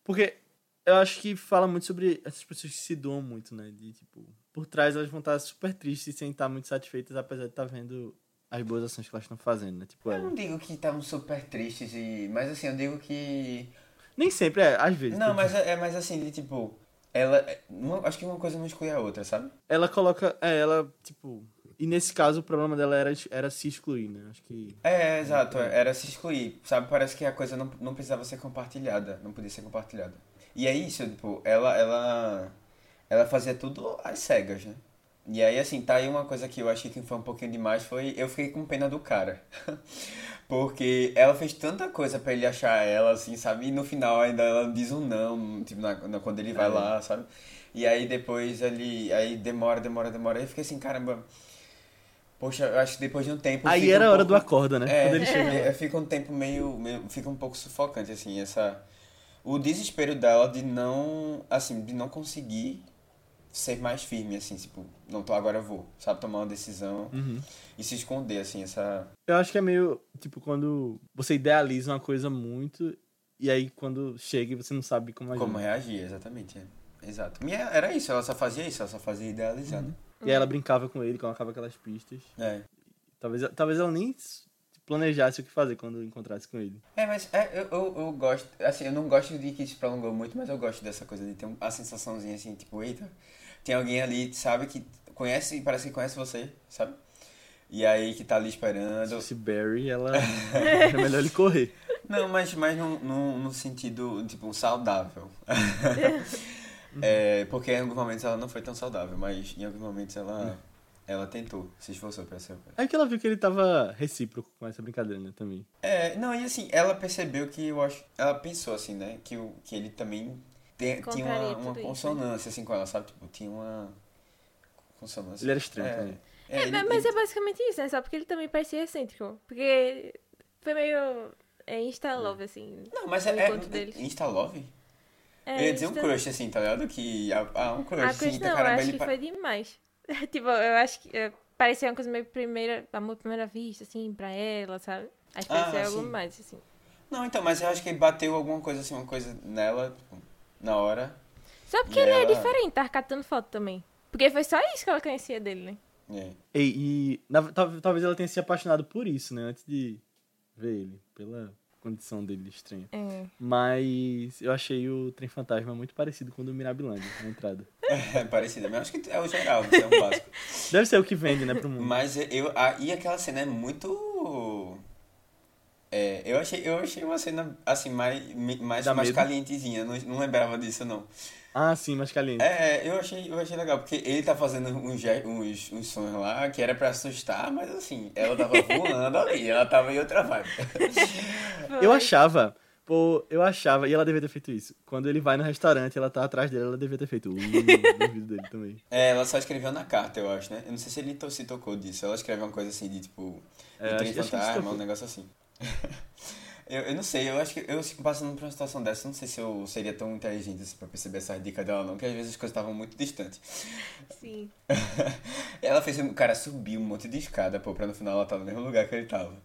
Porque eu acho que fala muito sobre essas pessoas que se doam muito, né? De, tipo... Por trás elas vão estar super tristes sem estar muito satisfeitas, apesar de estar vendo as boas ações que elas estão fazendo, né? Tipo, Eu ela... não digo que estavam super tristes e. Mas assim, eu digo que. Nem sempre, é, às vezes. Não, tipo, mas é, é mais assim, de tipo. Ela. uma- acho que uma coisa não exclui a outra, sabe? Ela coloca... É, ela, tipo... E nesse caso o problema dela era, era se excluir, né? Acho que... É, exato, era se excluir, sabe? Parece que a coisa não, não precisava ser compartilhada, não podia ser compartilhada. E é isso, tipo, ela, ela, ela fazia tudo às cegas, né? E aí, assim, tá aí uma coisa que eu achei que foi um pouquinho demais, foi, eu fiquei com pena do cara. (laughs) Porque ela fez tanta coisa pra ele achar ela, assim, sabe? E no final ainda ela diz um não, tipo, na, na- quando ele vai É. lá, sabe? E aí depois ele, aí demora, demora, demora, aí eu fiquei assim, caramba... Poxa, eu acho que depois de um tempo... Aí era um a hora do pouco- acorda, né? é, Quando ele chega é, fica um tempo meio, meio. Fica um pouco sufocante, assim, essa. O desespero dela de não. Assim, de não conseguir ser mais firme, assim, tipo, não tô, agora eu vou, sabe? Tomar uma decisão Uhum. e se esconder, assim, essa. Eu acho que é meio, tipo, quando você idealiza uma coisa muito e aí quando chega você não sabe como agir. Como reagir, exatamente. É. Exato. Minha, era isso, ela só fazia isso, ela só fazia idealizar, né? E aí ela brincava com ele, colocava aquelas pistas. É. Talvez, talvez ela nem planejasse o que fazer quando encontrasse com ele. É, mas é, eu, eu, eu gosto, assim, eu não gosto de que se prolongou muito, mas eu gosto dessa coisa de ter um- a sensaçãozinha assim, tipo, eita, tem alguém ali, sabe, que conhece, parece que conhece você, sabe? E aí que tá ali Se esperando. fosse Barry, ela (laughs) era melhor ele correr. Não, mas, mas no, no, no sentido, tipo, saudável. (laughs) é, porque em alguns momentos ela não foi tão saudável, mas em alguns momentos ela, ela tentou, se esforçou pra ser. Aí que ela viu que ele tava recíproco com essa brincadeira, né, também. É, não, e assim, ela percebeu que eu acho. Ela pensou assim, né? Que, o, que ele também tem, tinha uma, uma tudo isso, né? consonância assim com ela, sabe? Tipo, tinha uma consonância. Ele era estranho é, também. É, É, ele- mas ele- é basicamente isso, né? Só porque ele também parecia excêntrico. Porque foi meio é, insta-love, assim. Não, mas o é, é encontro deles. É, eu ia dizer um crush, assim, tá ligado? Que. Ah, ah, um crush, Ah, assim, Chris tá, não, caramba, acho ele que pa- foi demais. (laughs) tipo, eu acho que é, parecia uma coisa meio primeira, amor à primeira vista, assim, pra ela, sabe? Acho que Ah, parecia algo mais, assim. Não, então, mas eu acho que bateu alguma coisa assim, uma coisa nela, tipo, na hora. Só porque ele é ela- diferente, tava catando foto também. Porque foi só isso que ela conhecia dele, né? É. E, e na- tal- talvez ela tenha se apaixonado por isso, né, antes de ver ele, pela condição dele estranha. É. Mas eu achei o Trem Fantasma muito parecido com o do Mirabilândia, na entrada. (laughs) É parecida, mas acho que é o geral, isso é um básico. (laughs) Deve ser o que vende, né, pro mundo. Mas eu. A, e aquela cena é muito. É, eu achei, eu achei uma cena assim, mais, mais, Dá mais medo? calientezinha. Não, não lembrava disso, não. Ah, sim, mais caliente. É, eu achei, eu achei legal, porque ele tá fazendo uns, uns, uns sons lá que era pra assustar, mas assim, ela tava (laughs) voando ali, ela tava em outra vibe. Eu achava, pô, eu achava, e ela devia ter feito isso. Quando ele vai no restaurante, ela tá atrás dele, ela devia ter feito uh, no vídeo dele também. (laughs) É, ela só escreveu na carta, eu acho, né? Eu não sei se ele to- se tocou disso. Ela escreveu uma coisa assim de tipo. É, acho- acho fantasma, tocou. um negócio assim. (laughs) eu, eu não sei, eu acho que eu passando por uma situação dessa, eu não sei se eu seria tão inteligente assim pra perceber essas dicas dela, não, porque às vezes as coisas estavam muito distantes. Sim. (laughs) Ela fez o cara subir um monte de escada, pô, pra no final ela tá no mesmo lugar que ele tava.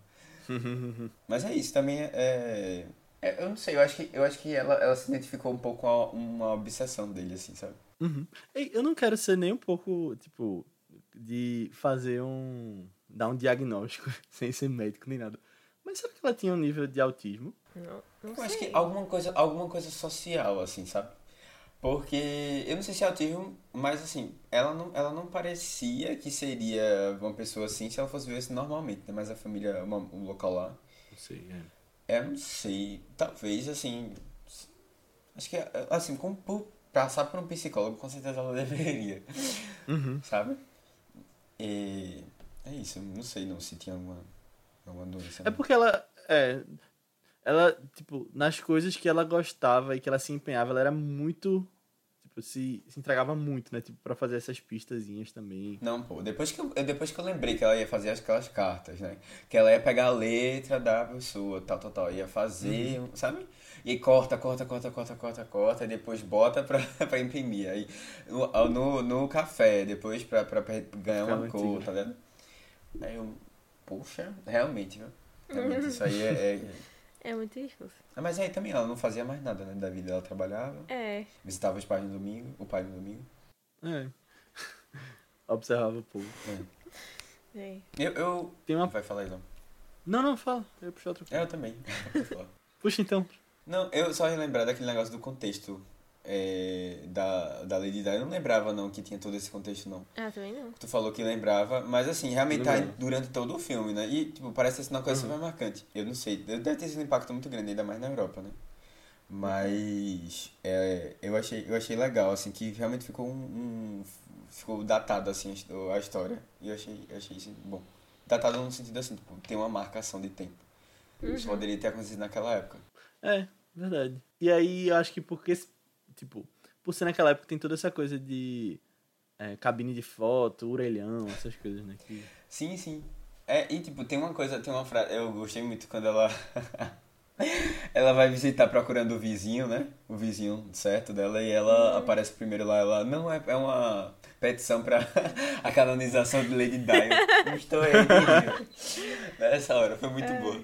(laughs) Mas é isso, também é. é- eu não sei, eu acho que, eu acho que ela, ela se identificou um pouco com a- uma obsessão dele, assim, sabe? Uhum. Ei, Eu não quero ser nem um pouco, tipo, de fazer um. dar um diagnóstico (laughs) sem ser médico nem nada. Mas será que ela tinha um nível de autismo? Não, não Eu acho sei. que alguma coisa, alguma coisa social, assim, sabe? Porque eu não sei se é autismo, mas assim, ela não, ela não parecia que seria uma pessoa assim se ela fosse ver isso normalmente, né? Mas a família, uma, um local lá, Não sei, é. eu não sei, talvez assim. Acho que, assim, como por passar por um psicólogo, com certeza ela (laughs) deveria, Uhum. sabe? E é isso, não sei não se tinha alguma. É não. porque ela. É. Ela, tipo, nas coisas que ela gostava e que ela se empenhava, ela era muito. Tipo, se, se entregava muito, né? Tipo, pra fazer essas pistazinhas também. Não, pô, depois que, eu, eu- depois que eu lembrei que ela ia fazer aquelas cartas, né? Que ela ia pegar a letra da pessoa, tal, tal, tal, ia fazer, sabe? E corta, corta, corta, corta, corta, corta, e depois bota pra, (laughs) pra imprimir. Aí no, no, no café, depois pra, pra ganhar uma Ficava cor, tá vendo? Aí eu, poxa, realmente, viu? Realmente, isso aí é, é- (laughs) É muito difícil. Ah, Mas aí também ela não fazia mais nada, né, da vida. Ela trabalhava, É. visitava os pais no domingo, o pai no domingo. É. (laughs) Observava o povo. É. é. Eu, eu... Tem uma. Vai falar aí, não. Não, não, fala. Eu puxo outro. É, Eu também. (laughs) Puxa então. Não, eu só ia lembrar daquele negócio do contexto é, da, da Lady Di. Eu não lembrava, não, que tinha todo esse contexto, não. Ah, também não. Tu falou que lembrava, mas assim, realmente tá durante todo o filme, né? E, tipo, parece ser uma coisa Uhum. super marcante. Eu não sei, deve ter sido um impacto muito grande, ainda mais na Europa, né? Mas é, eu, achei, eu achei legal, assim, que realmente ficou um, um- ficou datado, assim, a his- a história. E eu achei, eu achei isso bom. Datado no sentido assim, tipo, tem uma marcação de tempo. Isso poderia ter acontecido naquela época. É, verdade. E aí eu acho que porque, esse- tipo, por ser naquela época tem toda essa coisa de é, cabine de foto, orelhão, essas coisas, né? Que... Sim, sim. É, e tipo, tem uma coisa, tem uma frase, eu gostei muito quando ela (laughs) ela vai visitar procurando o vizinho, né? O vizinho certo dela e ela aparece primeiro lá, ela não é, é uma petição pra (laughs) a canonização de Lady Di. Estou aí. (laughs) Nessa hora, foi muito boa.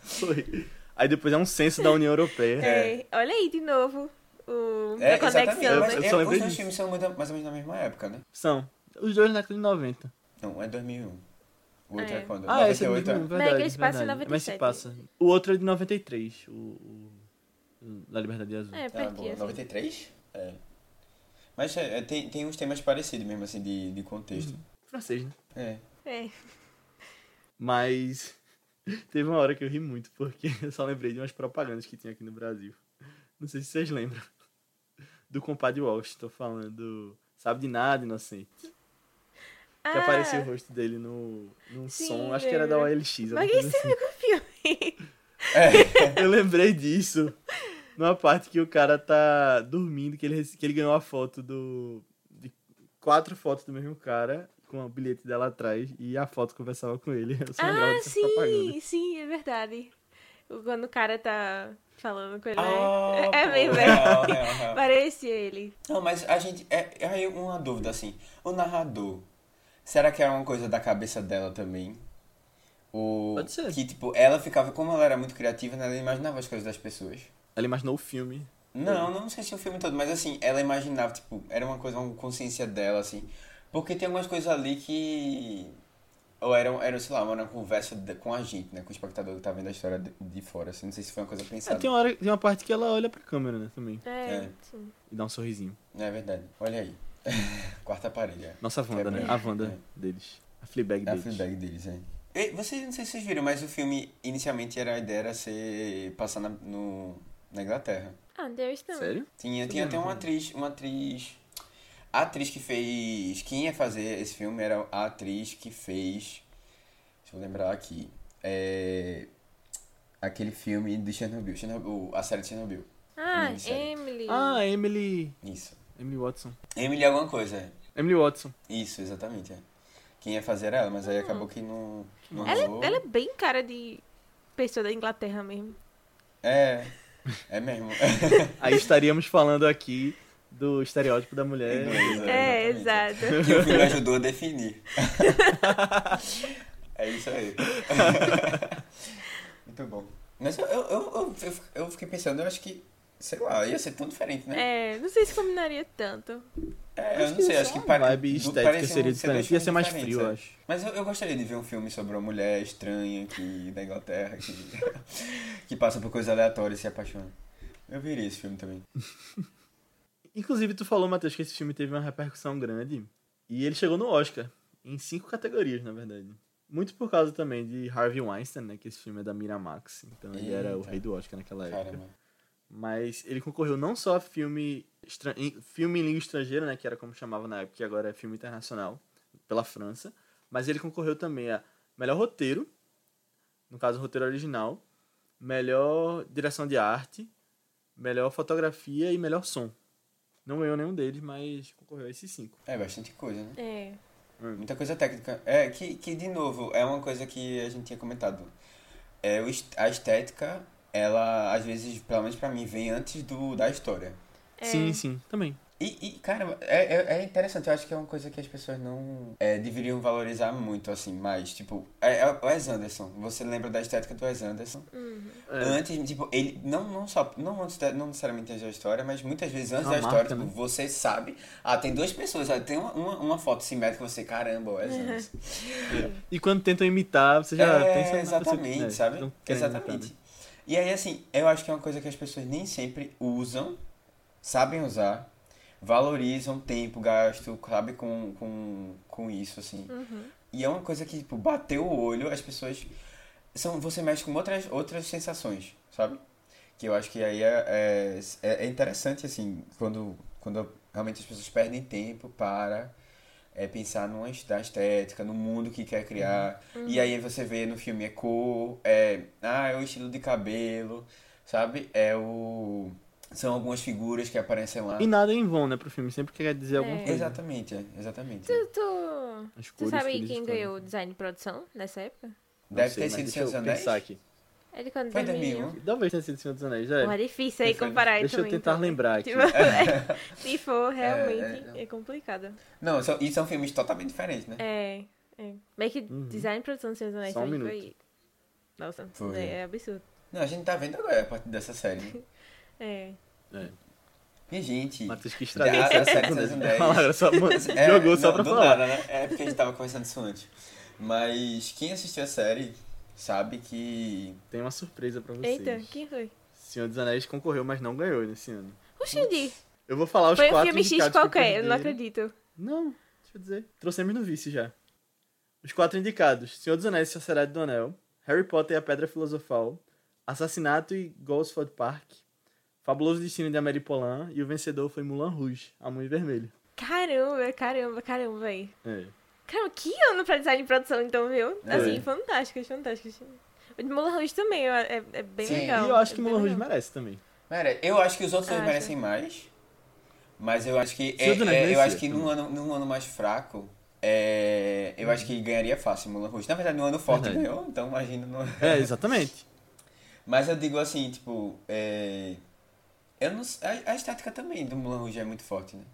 Foi. Aí depois é um censo da União Europeia. É. Olha aí de novo o É, a conexão. Mas Eu né? só é, lembrei os dois filmes são mais ou menos na mesma época, né? São. Os dois na década de 90. Não, é 2001. O outro é, É. quando? Ah, esse é 98 mesmo, é? verdade. É que eles passam em verdade. Mas se 97. passa. O outro é de 93, o, o, o da Liberdade Azul. É, Ah, pertinho. boa. assim. 93? É. Mas é, é, tem, tem uns temas parecidos mesmo, assim, de, de contexto. Francês, né? É. É. Mas (laughs) teve uma hora que eu ri muito, porque (laughs) eu só lembrei de umas propagandas que tinha aqui no Brasil. Não sei se vocês lembram. (laughs) Do compadre Walsh, tô falando. Sabe de nada, inocente. Que Ah, aparecia o rosto dele no, num Sim, som, acho que era da. OLX. Mas que isso assim. é com o filme? É. (laughs) Eu lembrei disso numa parte que o cara tá dormindo, que ele, que ele ganhou a foto do. de quatro fotos do mesmo cara, com o bilhete dela atrás, e a foto conversava com ele. (laughs) Eu Ah, sim, sim, é verdade. Quando o cara tá falando com ele? Ah, é pô, mesmo, é. Parecia ele. Não, mas a gente. É, aí uma dúvida assim. O narrador. Será que era uma coisa da cabeça dela também? O, Pode ser. Que, tipo, ela ficava. Como ela era muito criativa, né, ela imaginava as coisas das pessoas. Ela imaginou o filme. Não, não sei se o filme todo, mas assim, ela imaginava, tipo, era uma coisa, uma consciência dela, assim. Porque tem algumas coisas ali que. Ou era, era, sei lá, uma conversa de- com a gente, né? Com o espectador que tá vendo a história de, de fora, assim. Não sei se foi uma coisa É, pensada. tem, uma hora, tem uma parte que ela olha pra câmera, né, também. É, É. sim. E dá um sorrisinho. É verdade. Olha aí. (laughs) Quarta parede, é. Nossa Wanda, né? A Wanda é. deles. A Fleabag É a deles. feedback deles, é. E vocês, não sei se vocês viram, mas o filme, inicialmente, era a ideia era ser... Passar na, no, na Inglaterra. Ah, visto não. Sério? Tinha, tinha até uma atriz, uma atriz... A atriz que fez... Quem ia fazer esse filme era a atriz que fez... Deixa eu lembrar aqui. É... Aquele filme de Chernobyl. Chernobyl a série de Chernobyl. Ah. Emily. Ah, Emily. Isso. Emily Watson. Emily alguma coisa, é. Emily Watson. Isso, exatamente, é. Quem ia fazer era ela, mas aí acabou que não, não ela, rolou. ela é bem cara de pessoa da Inglaterra mesmo. É, é mesmo. (laughs) Aí estaríamos falando aqui do estereótipo da mulher. É, exatamente. exato. Que o filme ajudou a definir. (laughs) é isso aí. (laughs) Muito bom. Mas eu, eu, eu, eu, eu fiquei pensando, eu acho que, sei lá, ia ser tão diferente, né? É, não sei se combinaria tanto. É, eu Acho não que sei, acho que a pare- vibe estética seria ser dois diferente. Ia ser mais frio, eu diferentes, acho. é. Mas eu, eu gostaria de ver um filme sobre uma mulher estranha que, da Inglaterra que, (laughs) que passa por coisas aleatórias e se apaixona. Eu viria esse filme também. Inclusive, tu falou, Matheus, que esse filme teve uma repercussão grande. E ele chegou no Oscar. Em cinco categorias, na verdade. Muito por causa também de Harvey Weinstein, né? Que esse filme é da Miramax. Então ele era o rei do Oscar naquela época. Caramba. Mas ele concorreu não só a filme, estra- em- filme em língua estrangeira, né? Que era como chamava na época, que agora é filme internacional, pela França. Mas ele concorreu também a melhor roteiro, no caso, roteiro original, melhor direção de arte, melhor fotografia e melhor som. Não ganhou nenhum deles, mas concorreu a esses cinco. É bastante coisa, né? É. Muita coisa técnica. É, que, que de novo, é uma coisa que a gente tinha comentado. É, a estética, ela, às vezes, pelo menos pra mim, vem antes do, da história. É. Sim, sim, também. E, e cara, é, é, é interessante, eu acho que é uma coisa que as pessoas não é, deveriam valorizar muito, assim, mais, tipo, é, é o Wes Anderson, você lembra da estética do Wes Anderson? Uhum. É. Antes, tipo, ele, não, não só, não, antes da- não necessariamente antes da história, mas muitas vezes antes Uma da história, tipo, né? você sabe, ah, tem duas pessoas, ah, tem uma, uma, uma foto simétrica, você, caramba, Wes Anderson. (laughs) E quando tentam imitar, você já é, pensa exatamente, é, sabe? tão querendo imitar, Exatamente. né? E aí, assim, eu acho que é uma coisa que as pessoas nem sempre usam, sabem usar, valorizam o tempo gasto, sabe, com, com, com isso, assim. Uhum. E é uma coisa que, tipo, bateu o olho, as pessoas. São, você mexe com outras, outras sensações, sabe? Que eu acho que aí é, é, é interessante, assim, quando, quando realmente as pessoas perdem tempo para é, pensar numa na estética, no mundo que quer criar. E aí você vê no filme é cor, é, ah, é o estilo de cabelo, sabe? É o. São algumas figuras que aparecem lá. E nada é em vão, né, pro filme. Sempre quer dizer alguma É. coisa. Exatamente, é, exatamente. Tu, tu, tu sabe quem escolhem. ganhou o design de produção nessa época? Não Deve sei, ter sido Senhor dos Anéis. pensar aqui. É de quando? Foi 2001? 2001. Talvez tenha sido Senhor dos Anéis, já é. É difícil aí comparar aí Deixa eu tentar então. lembrar aqui. Tipo, (laughs) é, se for, realmente, é, é, complicado. Não, são, e são filmes totalmente diferentes, né? É, é. Meio que Uhum. design de produção do Senhor dos Anéis Só um minuto. foi... Nossa, Foi. É, é absurdo. Não, a gente tá vendo agora a partir dessa série. né? (laughs) É. É. E, gente. Matheus que estragou essa série. (laughs) Falaram, só, mano, (laughs) É, jogou só não, pra do falar. nada, né? É porque a gente tava conversando isso antes. Mas quem assistiu a série sabe que. Tem uma surpresa pra vocês. Eita, quem foi? Senhor dos Anéis concorreu, mas não ganhou nesse ano. O Shindy. Eu vou falar os Foi um quatro filme X indicados que qualquer, eu não acredito. Não, deixa eu dizer. Trouxemos no vice já. Os quatro indicados: Senhor dos Anéis e Sociedade do Anel, Harry Potter e a Pedra Filosofal, Assassinato e Gosford Park, Fabuloso Destino de Amélie Poulain e o vencedor foi Mulan Rouge, A Mãe Vermelha. Caramba, caramba, caramba, véi. É. Caramba, que ano pra design de produção, então, viu? É. Assim, fantásticos, fantásticos. O de Mulan Rouge também é, é bem Sim, legal. E eu acho é que Mulan Rouge merece também. Eu acho que os outros dois Acho. merecem mais. Mas eu acho que. É, é, eu acho que num ano, num ano mais fraco. É, eu acho que ganharia fácil Mulan Rouge. Na verdade, no ano forte ganhou, então imagina. No... É, exatamente. (laughs) Mas eu digo assim, tipo. É, eu não, a, a estética também do Mulan Rouge é muito forte, né?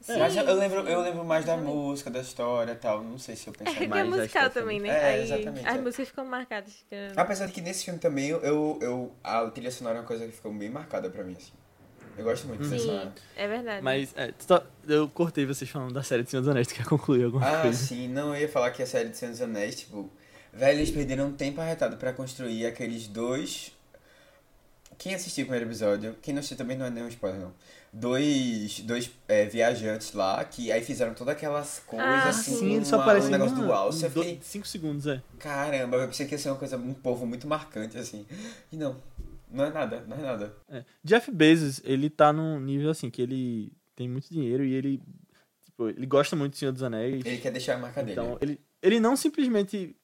Sim, Mas eu, eu lembro, eu lembro mais da música, da história e tal. Não sei se eu É pensei é mais da musical também, né? É, Aí exatamente, as é. músicas ficam marcadas. que- Apesar de que nesse filme também eu, eu a trilha sonora é uma coisa que ficou bem marcada pra mim, assim. Eu gosto muito dessa. Sim, é verdade. Mas, é, eu cortei vocês falando da série de Senhor dos Anéis, tu quer concluir alguma Ah, coisa? sim, não, eu ia falar que a série de Senhor dos Anéis, tipo, velho, eles perderam um tempo arretado pra construir aqueles dois. Quem assistiu o primeiro episódio, quem não assistiu também não é nenhum spoiler, não. Dois, dois é, viajantes lá, que aí fizeram todas aquelas coisas Ah, assim, Sim, uma- só aparece um negócio do alce. Do... fiquei, 5 segundos, é. caramba, eu pensei que ia ser uma coisa, um povo muito marcante, assim. E não, não é nada, não é nada. É. Jeff Bezos, ele tá num nível assim, que ele tem muito dinheiro e ele, tipo, ele gosta muito do Senhor dos Anéis. Ele quer deixar a marca dele. Então, ele, ele não simplesmente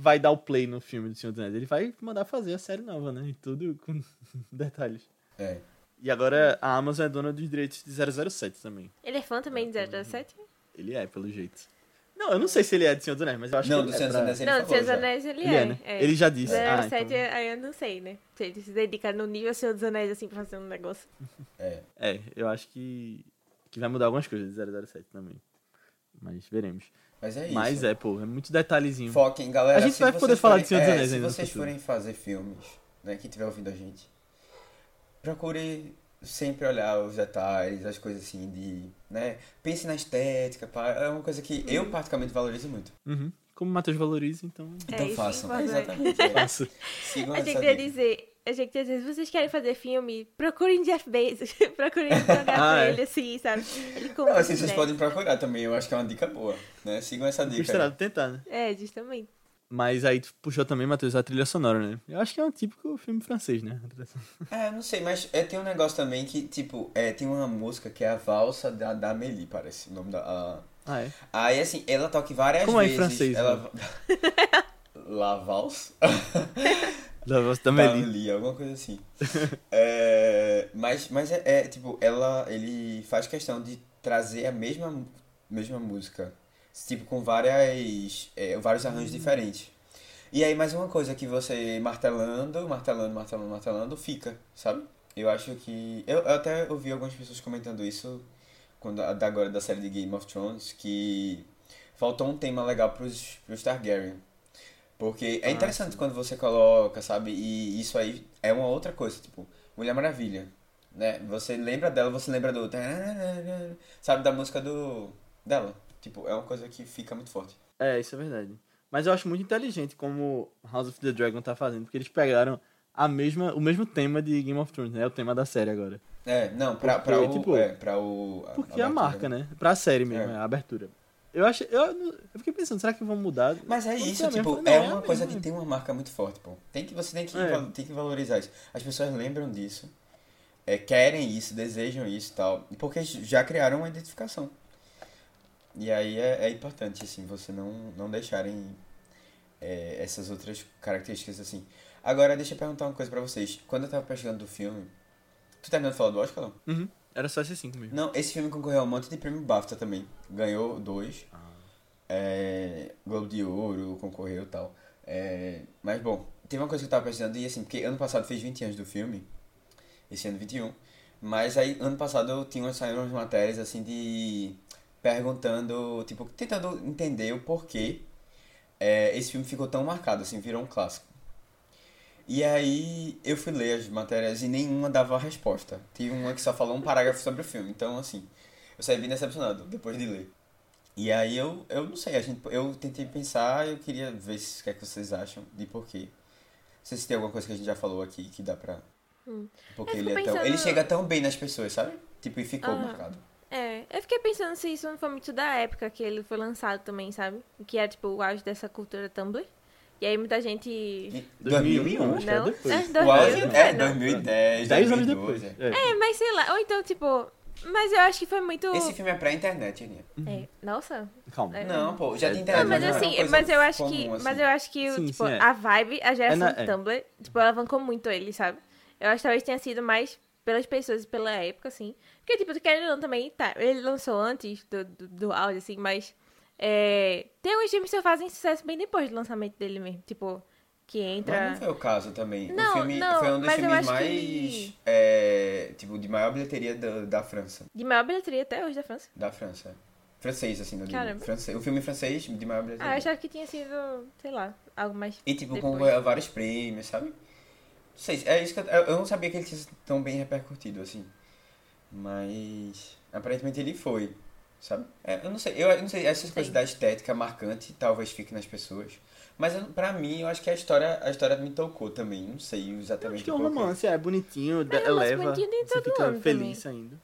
vai dar o play no filme do Senhor dos Anéis, ele vai mandar fazer a série nova, né? E tudo com (laughs) detalhes. É. E agora a Amazon é dona dos direitos de 007 também. Ele é fã também de 007? Ele é, pelo jeito. Não, eu não sei se ele é de Senhor dos Anéis, mas eu acho Não, que do ele é Senhor dos pra- Anéis ele Não, de Senhor dos. Anéis ele, Ele é. é, né? Ele já disse. Ah, 07 então... aí eu não sei, né? Se ele se dedica no nível Senhor dos Anéis, assim, pra fazer um negócio. (laughs) É. É, eu acho que, que vai mudar algumas coisas de 007 também. Mas veremos. Mas é isso. Mas é, pô, é muito detalhezinho. Foquem, galera. A gente vai poder falar forem- de Senhor dos é, Anéis Se ainda vocês forem fazer filmes, né, quem estiver ouvindo a gente, procure sempre olhar os detalhes, as coisas assim de, né, pense na estética, pá, é uma coisa que eu particularmente valorizo muito. Uhum. Como o Matheus valoriza, então Então isso façam. que eu faço, Exatamente. é. faça. Sigam A gente essa queria dica. dizer, a gente dizer, se vocês querem fazer filme, procurem Jeff Bezos. (laughs) procurem (laughs) jogar Ah, pra é. ele, assim, sabe? Ele Não, assim, as vocês ideias. podem procurar também, eu acho que é uma dica boa, né? Sigam essa dica. Custa nada tentar, né? É, justamente. Mas aí tu puxou também, Matheus, a trilha sonora, né? Eu acho que é um típico filme francês, né? (laughs) É, não sei, mas é, tem um negócio também que, tipo, é, tem uma música que é a Valsa da, da Amélie, parece o nome da... a- Ah, é? Aí, assim, ela toca várias Como é em vezes. francês, Ela... La Valse? Da voz da Da Meli. Amélie, alguma coisa assim. (laughs) É, mas, mas é, é, tipo, ela, ele faz questão de trazer a mesma, mesma música. Tipo, com várias, é, vários arranjos diferentes. E aí, mais uma coisa que você martelando, martelando, martelando, martelando, fica, sabe? Eu acho que... Eu, eu até ouvi algumas pessoas comentando isso quando, agora da série de Game of Thrones, que faltou um tema legal pros, pros Targaryen. Porque é Ah, interessante quando você coloca, sabe? E isso aí é uma outra coisa, tipo, Mulher Maravilha, né? Você lembra dela, você lembra do... (laughs) Sabe, da música do... dela. Tipo, é uma coisa que fica muito forte. É, isso é verdade. Mas eu acho muito inteligente como House of the Dragon tá fazendo, porque eles pegaram a mesma, o mesmo tema de Game of Thrones, né? O tema da série agora. É, não, pra, Porque, pra o... tipo, é, pra o... Porque é a marca, né? Pra série mesmo, É. é a abertura. Eu acho. Eu, eu fiquei pensando, será que vão mudar? Mas é isso, tipo, falei, é uma a coisa que tem uma marca muito forte, pô. Tem que, você tem que, É. tem que valorizar isso. As pessoas lembram disso, é, querem isso, desejam isso e tal, porque já criaram uma identificação. E aí é, é importante, assim, você não, não deixarem é, essas outras características, assim. Agora, deixa eu perguntar uma coisa pra vocês. Quando eu tava pesquisando do filme... Tu terminou de falar do Oscar, não? Uhum. Era só esse cinco mesmo. Não, esse filme concorreu a um monte de prêmio BAFTA também. Ganhou dois. Ah. É, Globo de Ouro, concorreu e tal. É, mas bom, teve uma coisa que eu tava pensando, e assim, porque ano passado fez 20 anos do filme, esse ano 21, mas aí ano passado eu tinha saído umas matérias assim de perguntando, tipo, tentando entender o porquê é, esse filme ficou tão marcado, assim, virou um clássico. E aí eu fui ler as matérias e nenhuma dava a resposta. Tive uma que só falou um parágrafo sobre o filme, então assim, eu saí bem decepcionado depois de ler. E aí eu, eu não sei, a gente, eu tentei pensar, eu queria ver se, o que é que vocês acham de porquê. Não sei se tem alguma coisa que a gente já falou aqui que dá pra. Hum. Porque ele é tão. Ele chega tão bem nas pessoas, sabe? Tipo, e ficou Ah. marcado. É, eu fiquei pensando se isso não foi muito da época que ele foi lançado também, sabe? Que era, tipo, o auge dessa cultura Tumblr. E aí muita gente... E 2001, acho que Não? depois. É, O 2000, auge é não. 2010, 10 anos 2012, depois. é. É. É, mas sei lá, ou então, tipo... Mas eu acho que foi muito... Esse filme é pra internet, Aninha. É, nossa. Calma. É. Não, pô, já tem É, internet. Não, mas é assim, mas eu acho comum, que, assim. mas eu acho que, Sim, tipo, sim, é. a vibe, a geração É na- do é. Tumblr, tipo, alavancou muito ele, sabe? Eu acho que talvez tenha sido mais pelas pessoas e pela época, assim. Porque, tipo, tu querendo ou não também, tá, ele lançou antes do, do, do áudio, assim, mas é, tem alguns filmes que fazem sucesso bem depois do lançamento dele mesmo, tipo, que Mas entra... não foi o caso também. Não, o filme não, foi um dos mas filmes mais. que- é, tipo, de maior bilheteria da, da França. De maior bilheteria até hoje da França. Da França. Francês, assim. Caramba. Francês. O filme francês de maior bilheteria. Ah, achava que tinha sido, sei lá, algo mais... E tipo, Depois. com vários prêmios, sabe? Não sei, é isso que eu, eu não sabia que ele tinha sido tão bem repercutido, assim. Mas aparentemente ele foi, sabe? É, eu não sei, eu, não sei, coisas da estética marcante talvez fique nas pessoas. Mas eu, pra mim, eu acho que a história, a história me tocou também. Não sei exatamente Acho que é um romance, é bonitinho, Mas é romance eleva, bonitinho tem você fica feliz ainda.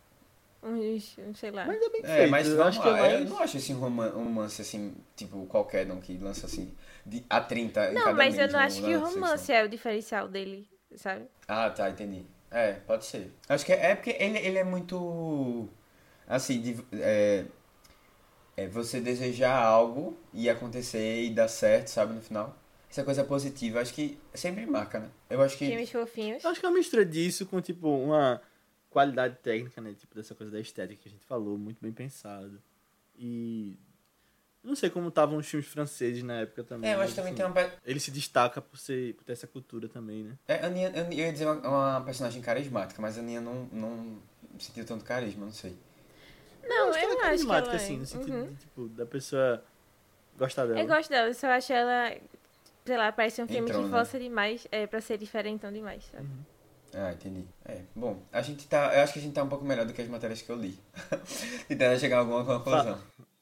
Uns, uns, sei lá. Mas é bem É, feito, mas eu acho que é mais... eu não acho esse roman- romance assim, tipo, qualquer não que lança assim, de, a 30 em Não, cada mas eu não acho que o secção. romance é o diferencial dele, sabe? Ah, tá, entendi. É, pode ser. Acho que é, é porque ele, ele é muito. Assim, de, é, é você desejar algo e acontecer e dar certo, sabe, no final. Essa coisa positiva, acho que sempre marca, né? Eu acho que. Filmes fofinhos. Eu acho que é uma mistura disso com, tipo, uma qualidade técnica, né? Tipo, dessa coisa da estética que a gente falou, muito bem pensado. E... eu Não sei como estavam os filmes franceses na época também. É, eu acho mas, que também assim, tem uma. Ele se destaca por, ser, por ter essa cultura também, né? É, a Aninha, eu ia dizer uma, uma personagem carismática, mas a Aninha não, não sentiu tanto carisma, não sei. Não, que eu não é acho que ela é. assim, no sentido Uhum. de, tipo, da pessoa gostar dela. Eu gosto dela, eu só acho ela, sei lá, parece um filme Entrou, que né? força demais, é, pra ser diferentão demais, sabe? Ah, entendi. É, bom, a gente tá. Eu acho que a gente tá um pouco melhor do que as matérias que eu li. (laughs) Tentando chegar a alguma conclusão.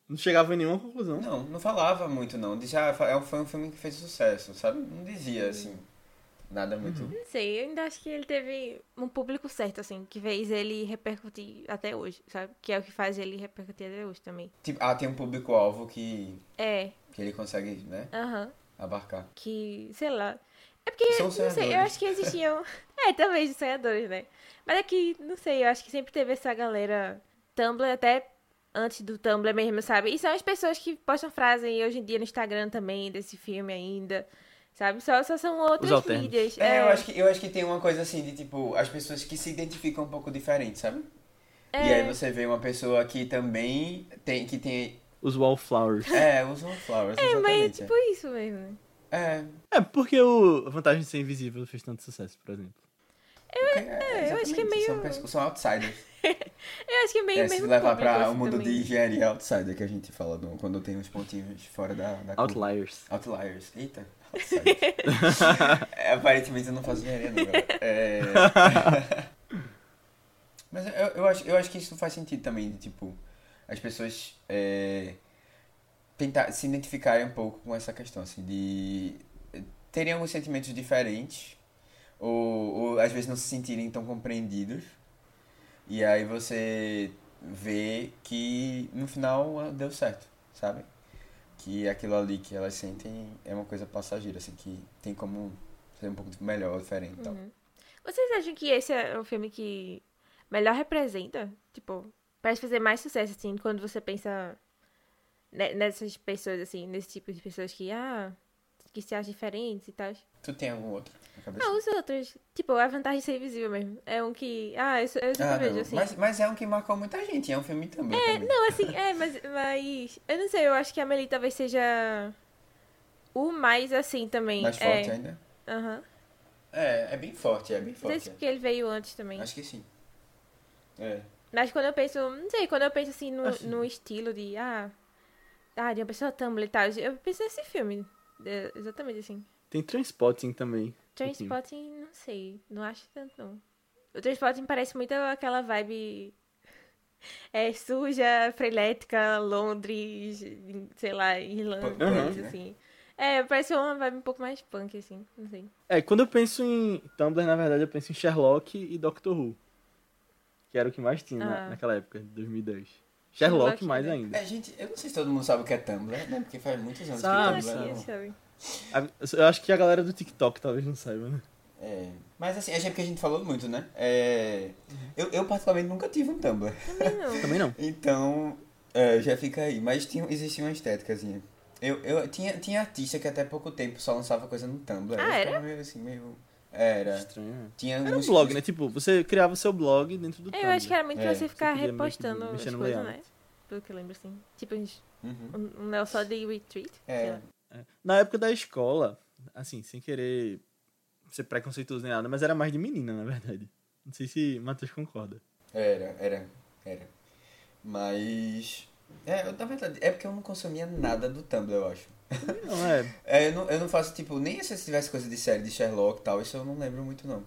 Não chegava em nenhuma conclusão. Não, não falava muito não. Dizia, ah, fa- foi um filme que fez sucesso, sabe? Não dizia assim. Nada muito. Não sei, eu ainda acho que ele teve um público certo, assim, que fez ele repercutir até hoje, sabe? Que é o que faz ele repercutir até hoje também. Tipo, ah, tem um público-alvo que, É, que ele consegue, né, aham, abarcar. que, sei lá. É porque, São não sei, eu acho que existiam... (laughs) É, também de sonhadores, né? Mas é que, não sei, eu acho que sempre teve essa galera Tumblr, até antes do Tumblr mesmo, sabe? E são as pessoas que postam frases aí hoje em dia no Instagram também, desse filme ainda, sabe? Só, só são outras mídias. É, eu acho, que, eu acho que tem uma coisa assim de tipo, as pessoas que se identificam um pouco diferente, sabe? E É. aí você vê uma pessoa que também tem, que tem... Os Wallflowers. É, os Wallflowers, É, mas é exatamente. tipo isso mesmo. né? É, É, porque o a Vantagem de Ser Invisível fez tanto sucesso, por exemplo. é, eu acho que é meio- São, são outsiders. (laughs) Eu acho que é meio É, se mesmo levar pra assim, o mundo também. de engenharia outsider que a gente fala no- quando tem uns pontinhos fora da, da curva. Outliers. Outliers. Eita. É, (laughs) aparentemente eu não faço galera. É... (laughs) Mas eu, eu, acho, eu acho que isso faz sentido também, de, tipo, as pessoas é, tentar se identificarem um pouco com essa questão, assim, de terem alguns sentimentos diferentes, ou, ou às vezes não se sentirem tão compreendidos, e aí você vê que no final deu certo, sabe? Que aquilo ali que elas sentem é uma coisa passageira, assim, que tem como ser um pouco melhor, diferente e tal. Uhum. Vocês acham que esse é o filme que melhor representa? Tipo, parece fazer mais sucesso, assim, quando você pensa ne- nessas pessoas, assim, nesse tipo de pessoas que, ah, que se acham diferentes e tal. Tu tem algum outro na cabeça? Ah, os outros. Tipo, a vantagem de ser invisível mesmo. É um que. Ah, eu, eu sempre Ah, vejo, assim. Mas, mas é um que marcou muita gente, é um filme também. É, também. não, assim, (laughs) é, mas, mas. Eu não sei, eu acho que a Amelie talvez seja. O mais assim também. Mais é. forte ainda? Aham. É, é bem forte, é bem Não sei forte. se porque ele veio antes também. Acho que sim. É. Mas quando eu penso, não sei, quando eu penso assim no, Assim. no estilo de, ah, ah, de uma pessoa Tumblr e tal, eu penso nesse filme. É, exatamente assim. Tem Transpotting também. Transpotting, não sei, não acho tanto não. O Transpotting parece muito aquela vibe (laughs) é, suja, frenética, Londres, sei lá, Irlanda, né? assim. É, parece uma vibe um pouco mais punk, assim, não sei. É, quando eu penso em Tumblr, na verdade, eu penso em Sherlock e Doctor Who. Que era o que mais tinha na- Ah. naquela época, de 2002. Sherlock, Sherlock, mais né? ainda. É, gente, eu não sei se todo mundo sabe o que é Tumblr, né? Porque faz muitos anos Sabe, que Tumblr sim, não... sabe. Eu acho que a galera do TikTok talvez não saiba, né? É, mas assim, é porque a gente falou muito, né? É, eu, eu particularmente nunca tive um Tumblr. Também não. Também não. Então, é, já fica aí. Mas tinha, existia uma estéticazinha. Eu, eu tinha, tinha artista que até pouco tempo só lançava coisa no Tumblr. Ah, Eu era? meio assim, meio... Era. Estranho. né? Tinha Era um blog, né? Tipo, você criava o seu blog dentro do Tumblr. Eu acho que era muito pra É, você ficar você que repostando as coisas, né? Pelo que eu lembro, assim. Tipo, Uhum. um, um Neo só de É, lá. É. Na época da escola, assim, sem querer ser preconceituoso nem nada, mas era mais de menina, na verdade. Não sei se Matheus concorda. era, era, era. Mas... É, eu, na verdade, é porque eu não consumia nada do Tumblr, eu acho. Não, é. (laughs) É, eu não, eu não faço, tipo, nem se tivesse coisa de série de Sherlock e tal, isso eu não lembro muito, não.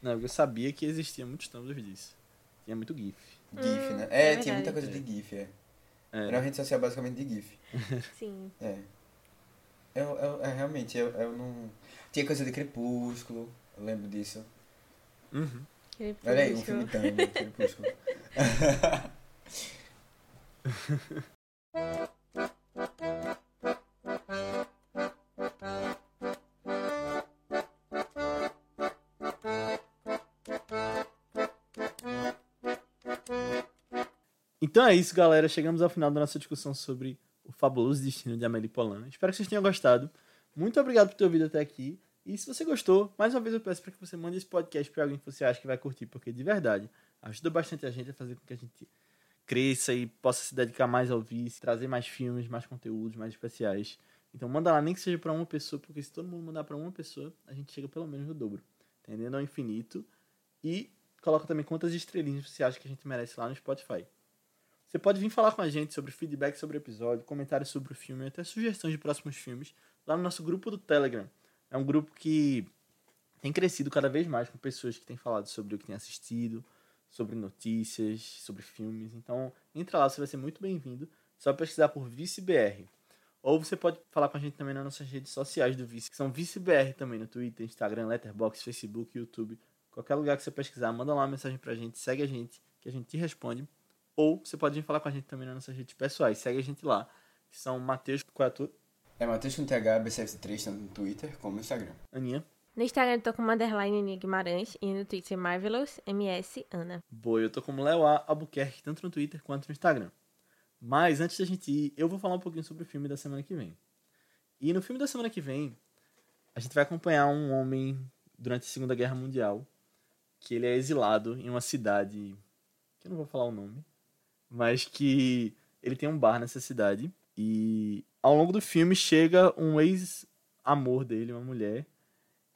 Não, eu sabia que existia muitos Tumblrs disso. Tinha muito GIF. GIF, Hum, né? é É, tinha muita coisa de GIF, é. É. Era uma rede social basicamente de GIF. Sim. É. Eu, eu, é, realmente, eu, eu não. Tinha coisa de Crepúsculo, eu lembro disso. Uhum. Olha aí, um Crepúsculo. filme tão Crepúsculo. Então é isso, galera. Chegamos ao final da nossa discussão sobre fabuloso destino de Amélie Poulain. Espero que vocês tenham gostado. Muito obrigado por ter ouvido até aqui. E se você gostou, mais uma vez eu peço para que você mande esse podcast para alguém que você acha que vai curtir, porque de verdade ajuda bastante a gente a fazer com que a gente cresça e possa se dedicar mais ao vice, trazer mais filmes, mais conteúdos, mais especiais. Então manda lá, nem que seja para uma pessoa, porque se todo mundo mandar para uma pessoa, a gente chega pelo menos no dobro. Entendendo? Ao infinito. E coloca também quantas estrelinhas você acha que a gente merece lá no Spotify. Você pode vir falar com a gente sobre feedback sobre o episódio, comentários sobre o filme, até sugestões de próximos filmes, lá no nosso grupo do Telegram. É um grupo que tem crescido cada vez mais com pessoas que têm falado sobre o que têm assistido, sobre notícias, sobre filmes. Então, entra lá, você vai ser muito bem-vindo. Só pesquisar por ViceBR. Ou você pode falar com a gente também nas nossas redes sociais do Vice, que são ViceBR também, no Twitter, Instagram, Letterboxd, Facebook, YouTube. Qualquer lugar que você pesquisar, manda lá uma mensagem pra gente, segue a gente, que a gente te responde. Ou você pode vir falar com a gente também nas nossas redes pessoais, segue a gente lá, que são Matheus, qual é a tua? É Matheus com TH, BCF3, tanto no Twitter como no Instagram. Aninha. No Instagram eu tô com underline Aninha Guimarães e no Twitter Marvelous MS Ana. Boa, eu tô como Léo A. Albuquerque, tanto no Twitter quanto no Instagram. Mas antes da gente ir, eu vou falar um pouquinho sobre o filme da semana que vem. E no filme da semana que vem, a gente vai acompanhar um homem durante a Segunda Guerra Mundial, que ele é exilado em uma cidade, que eu não vou falar o nome, mas que ele tem um bar nessa cidade e ao longo do filme chega um ex-amor dele, uma mulher,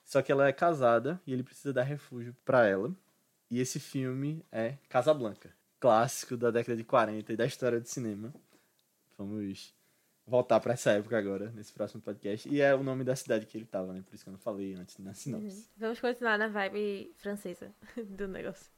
só que ela é casada e ele precisa dar refúgio pra ela. E esse filme é Casablanca, clássico da década de 40 e da história do cinema. Vamos voltar pra essa época agora, nesse próximo podcast. E é o nome da cidade que ele tava, né? Por isso que eu não falei antes na sinopse. Uhum. Vamos continuar na vibe francesa (laughs) do negócio.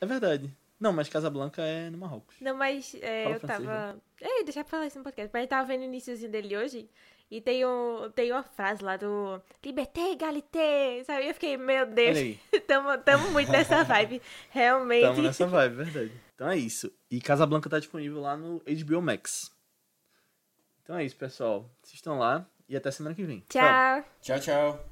É verdade. Não, mas Casablanca é no Marrocos. Não, mas é, eu francês, tava. É, deixa eu falar isso no podcast. Mas eu tava vendo o iníciozinho dele hoje. E tem, um, tem uma frase lá do Liberté, Egalité, sabe? Eu fiquei, meu Deus, (laughs) tamo, tamo muito nessa (laughs) vibe. Realmente. tamo nessa vibe, verdade. Então é isso. E Casablanca tá disponível lá no HBO Max. Então é isso, pessoal. Assistam lá e até semana que vem. Tchau. Tchau, tchau.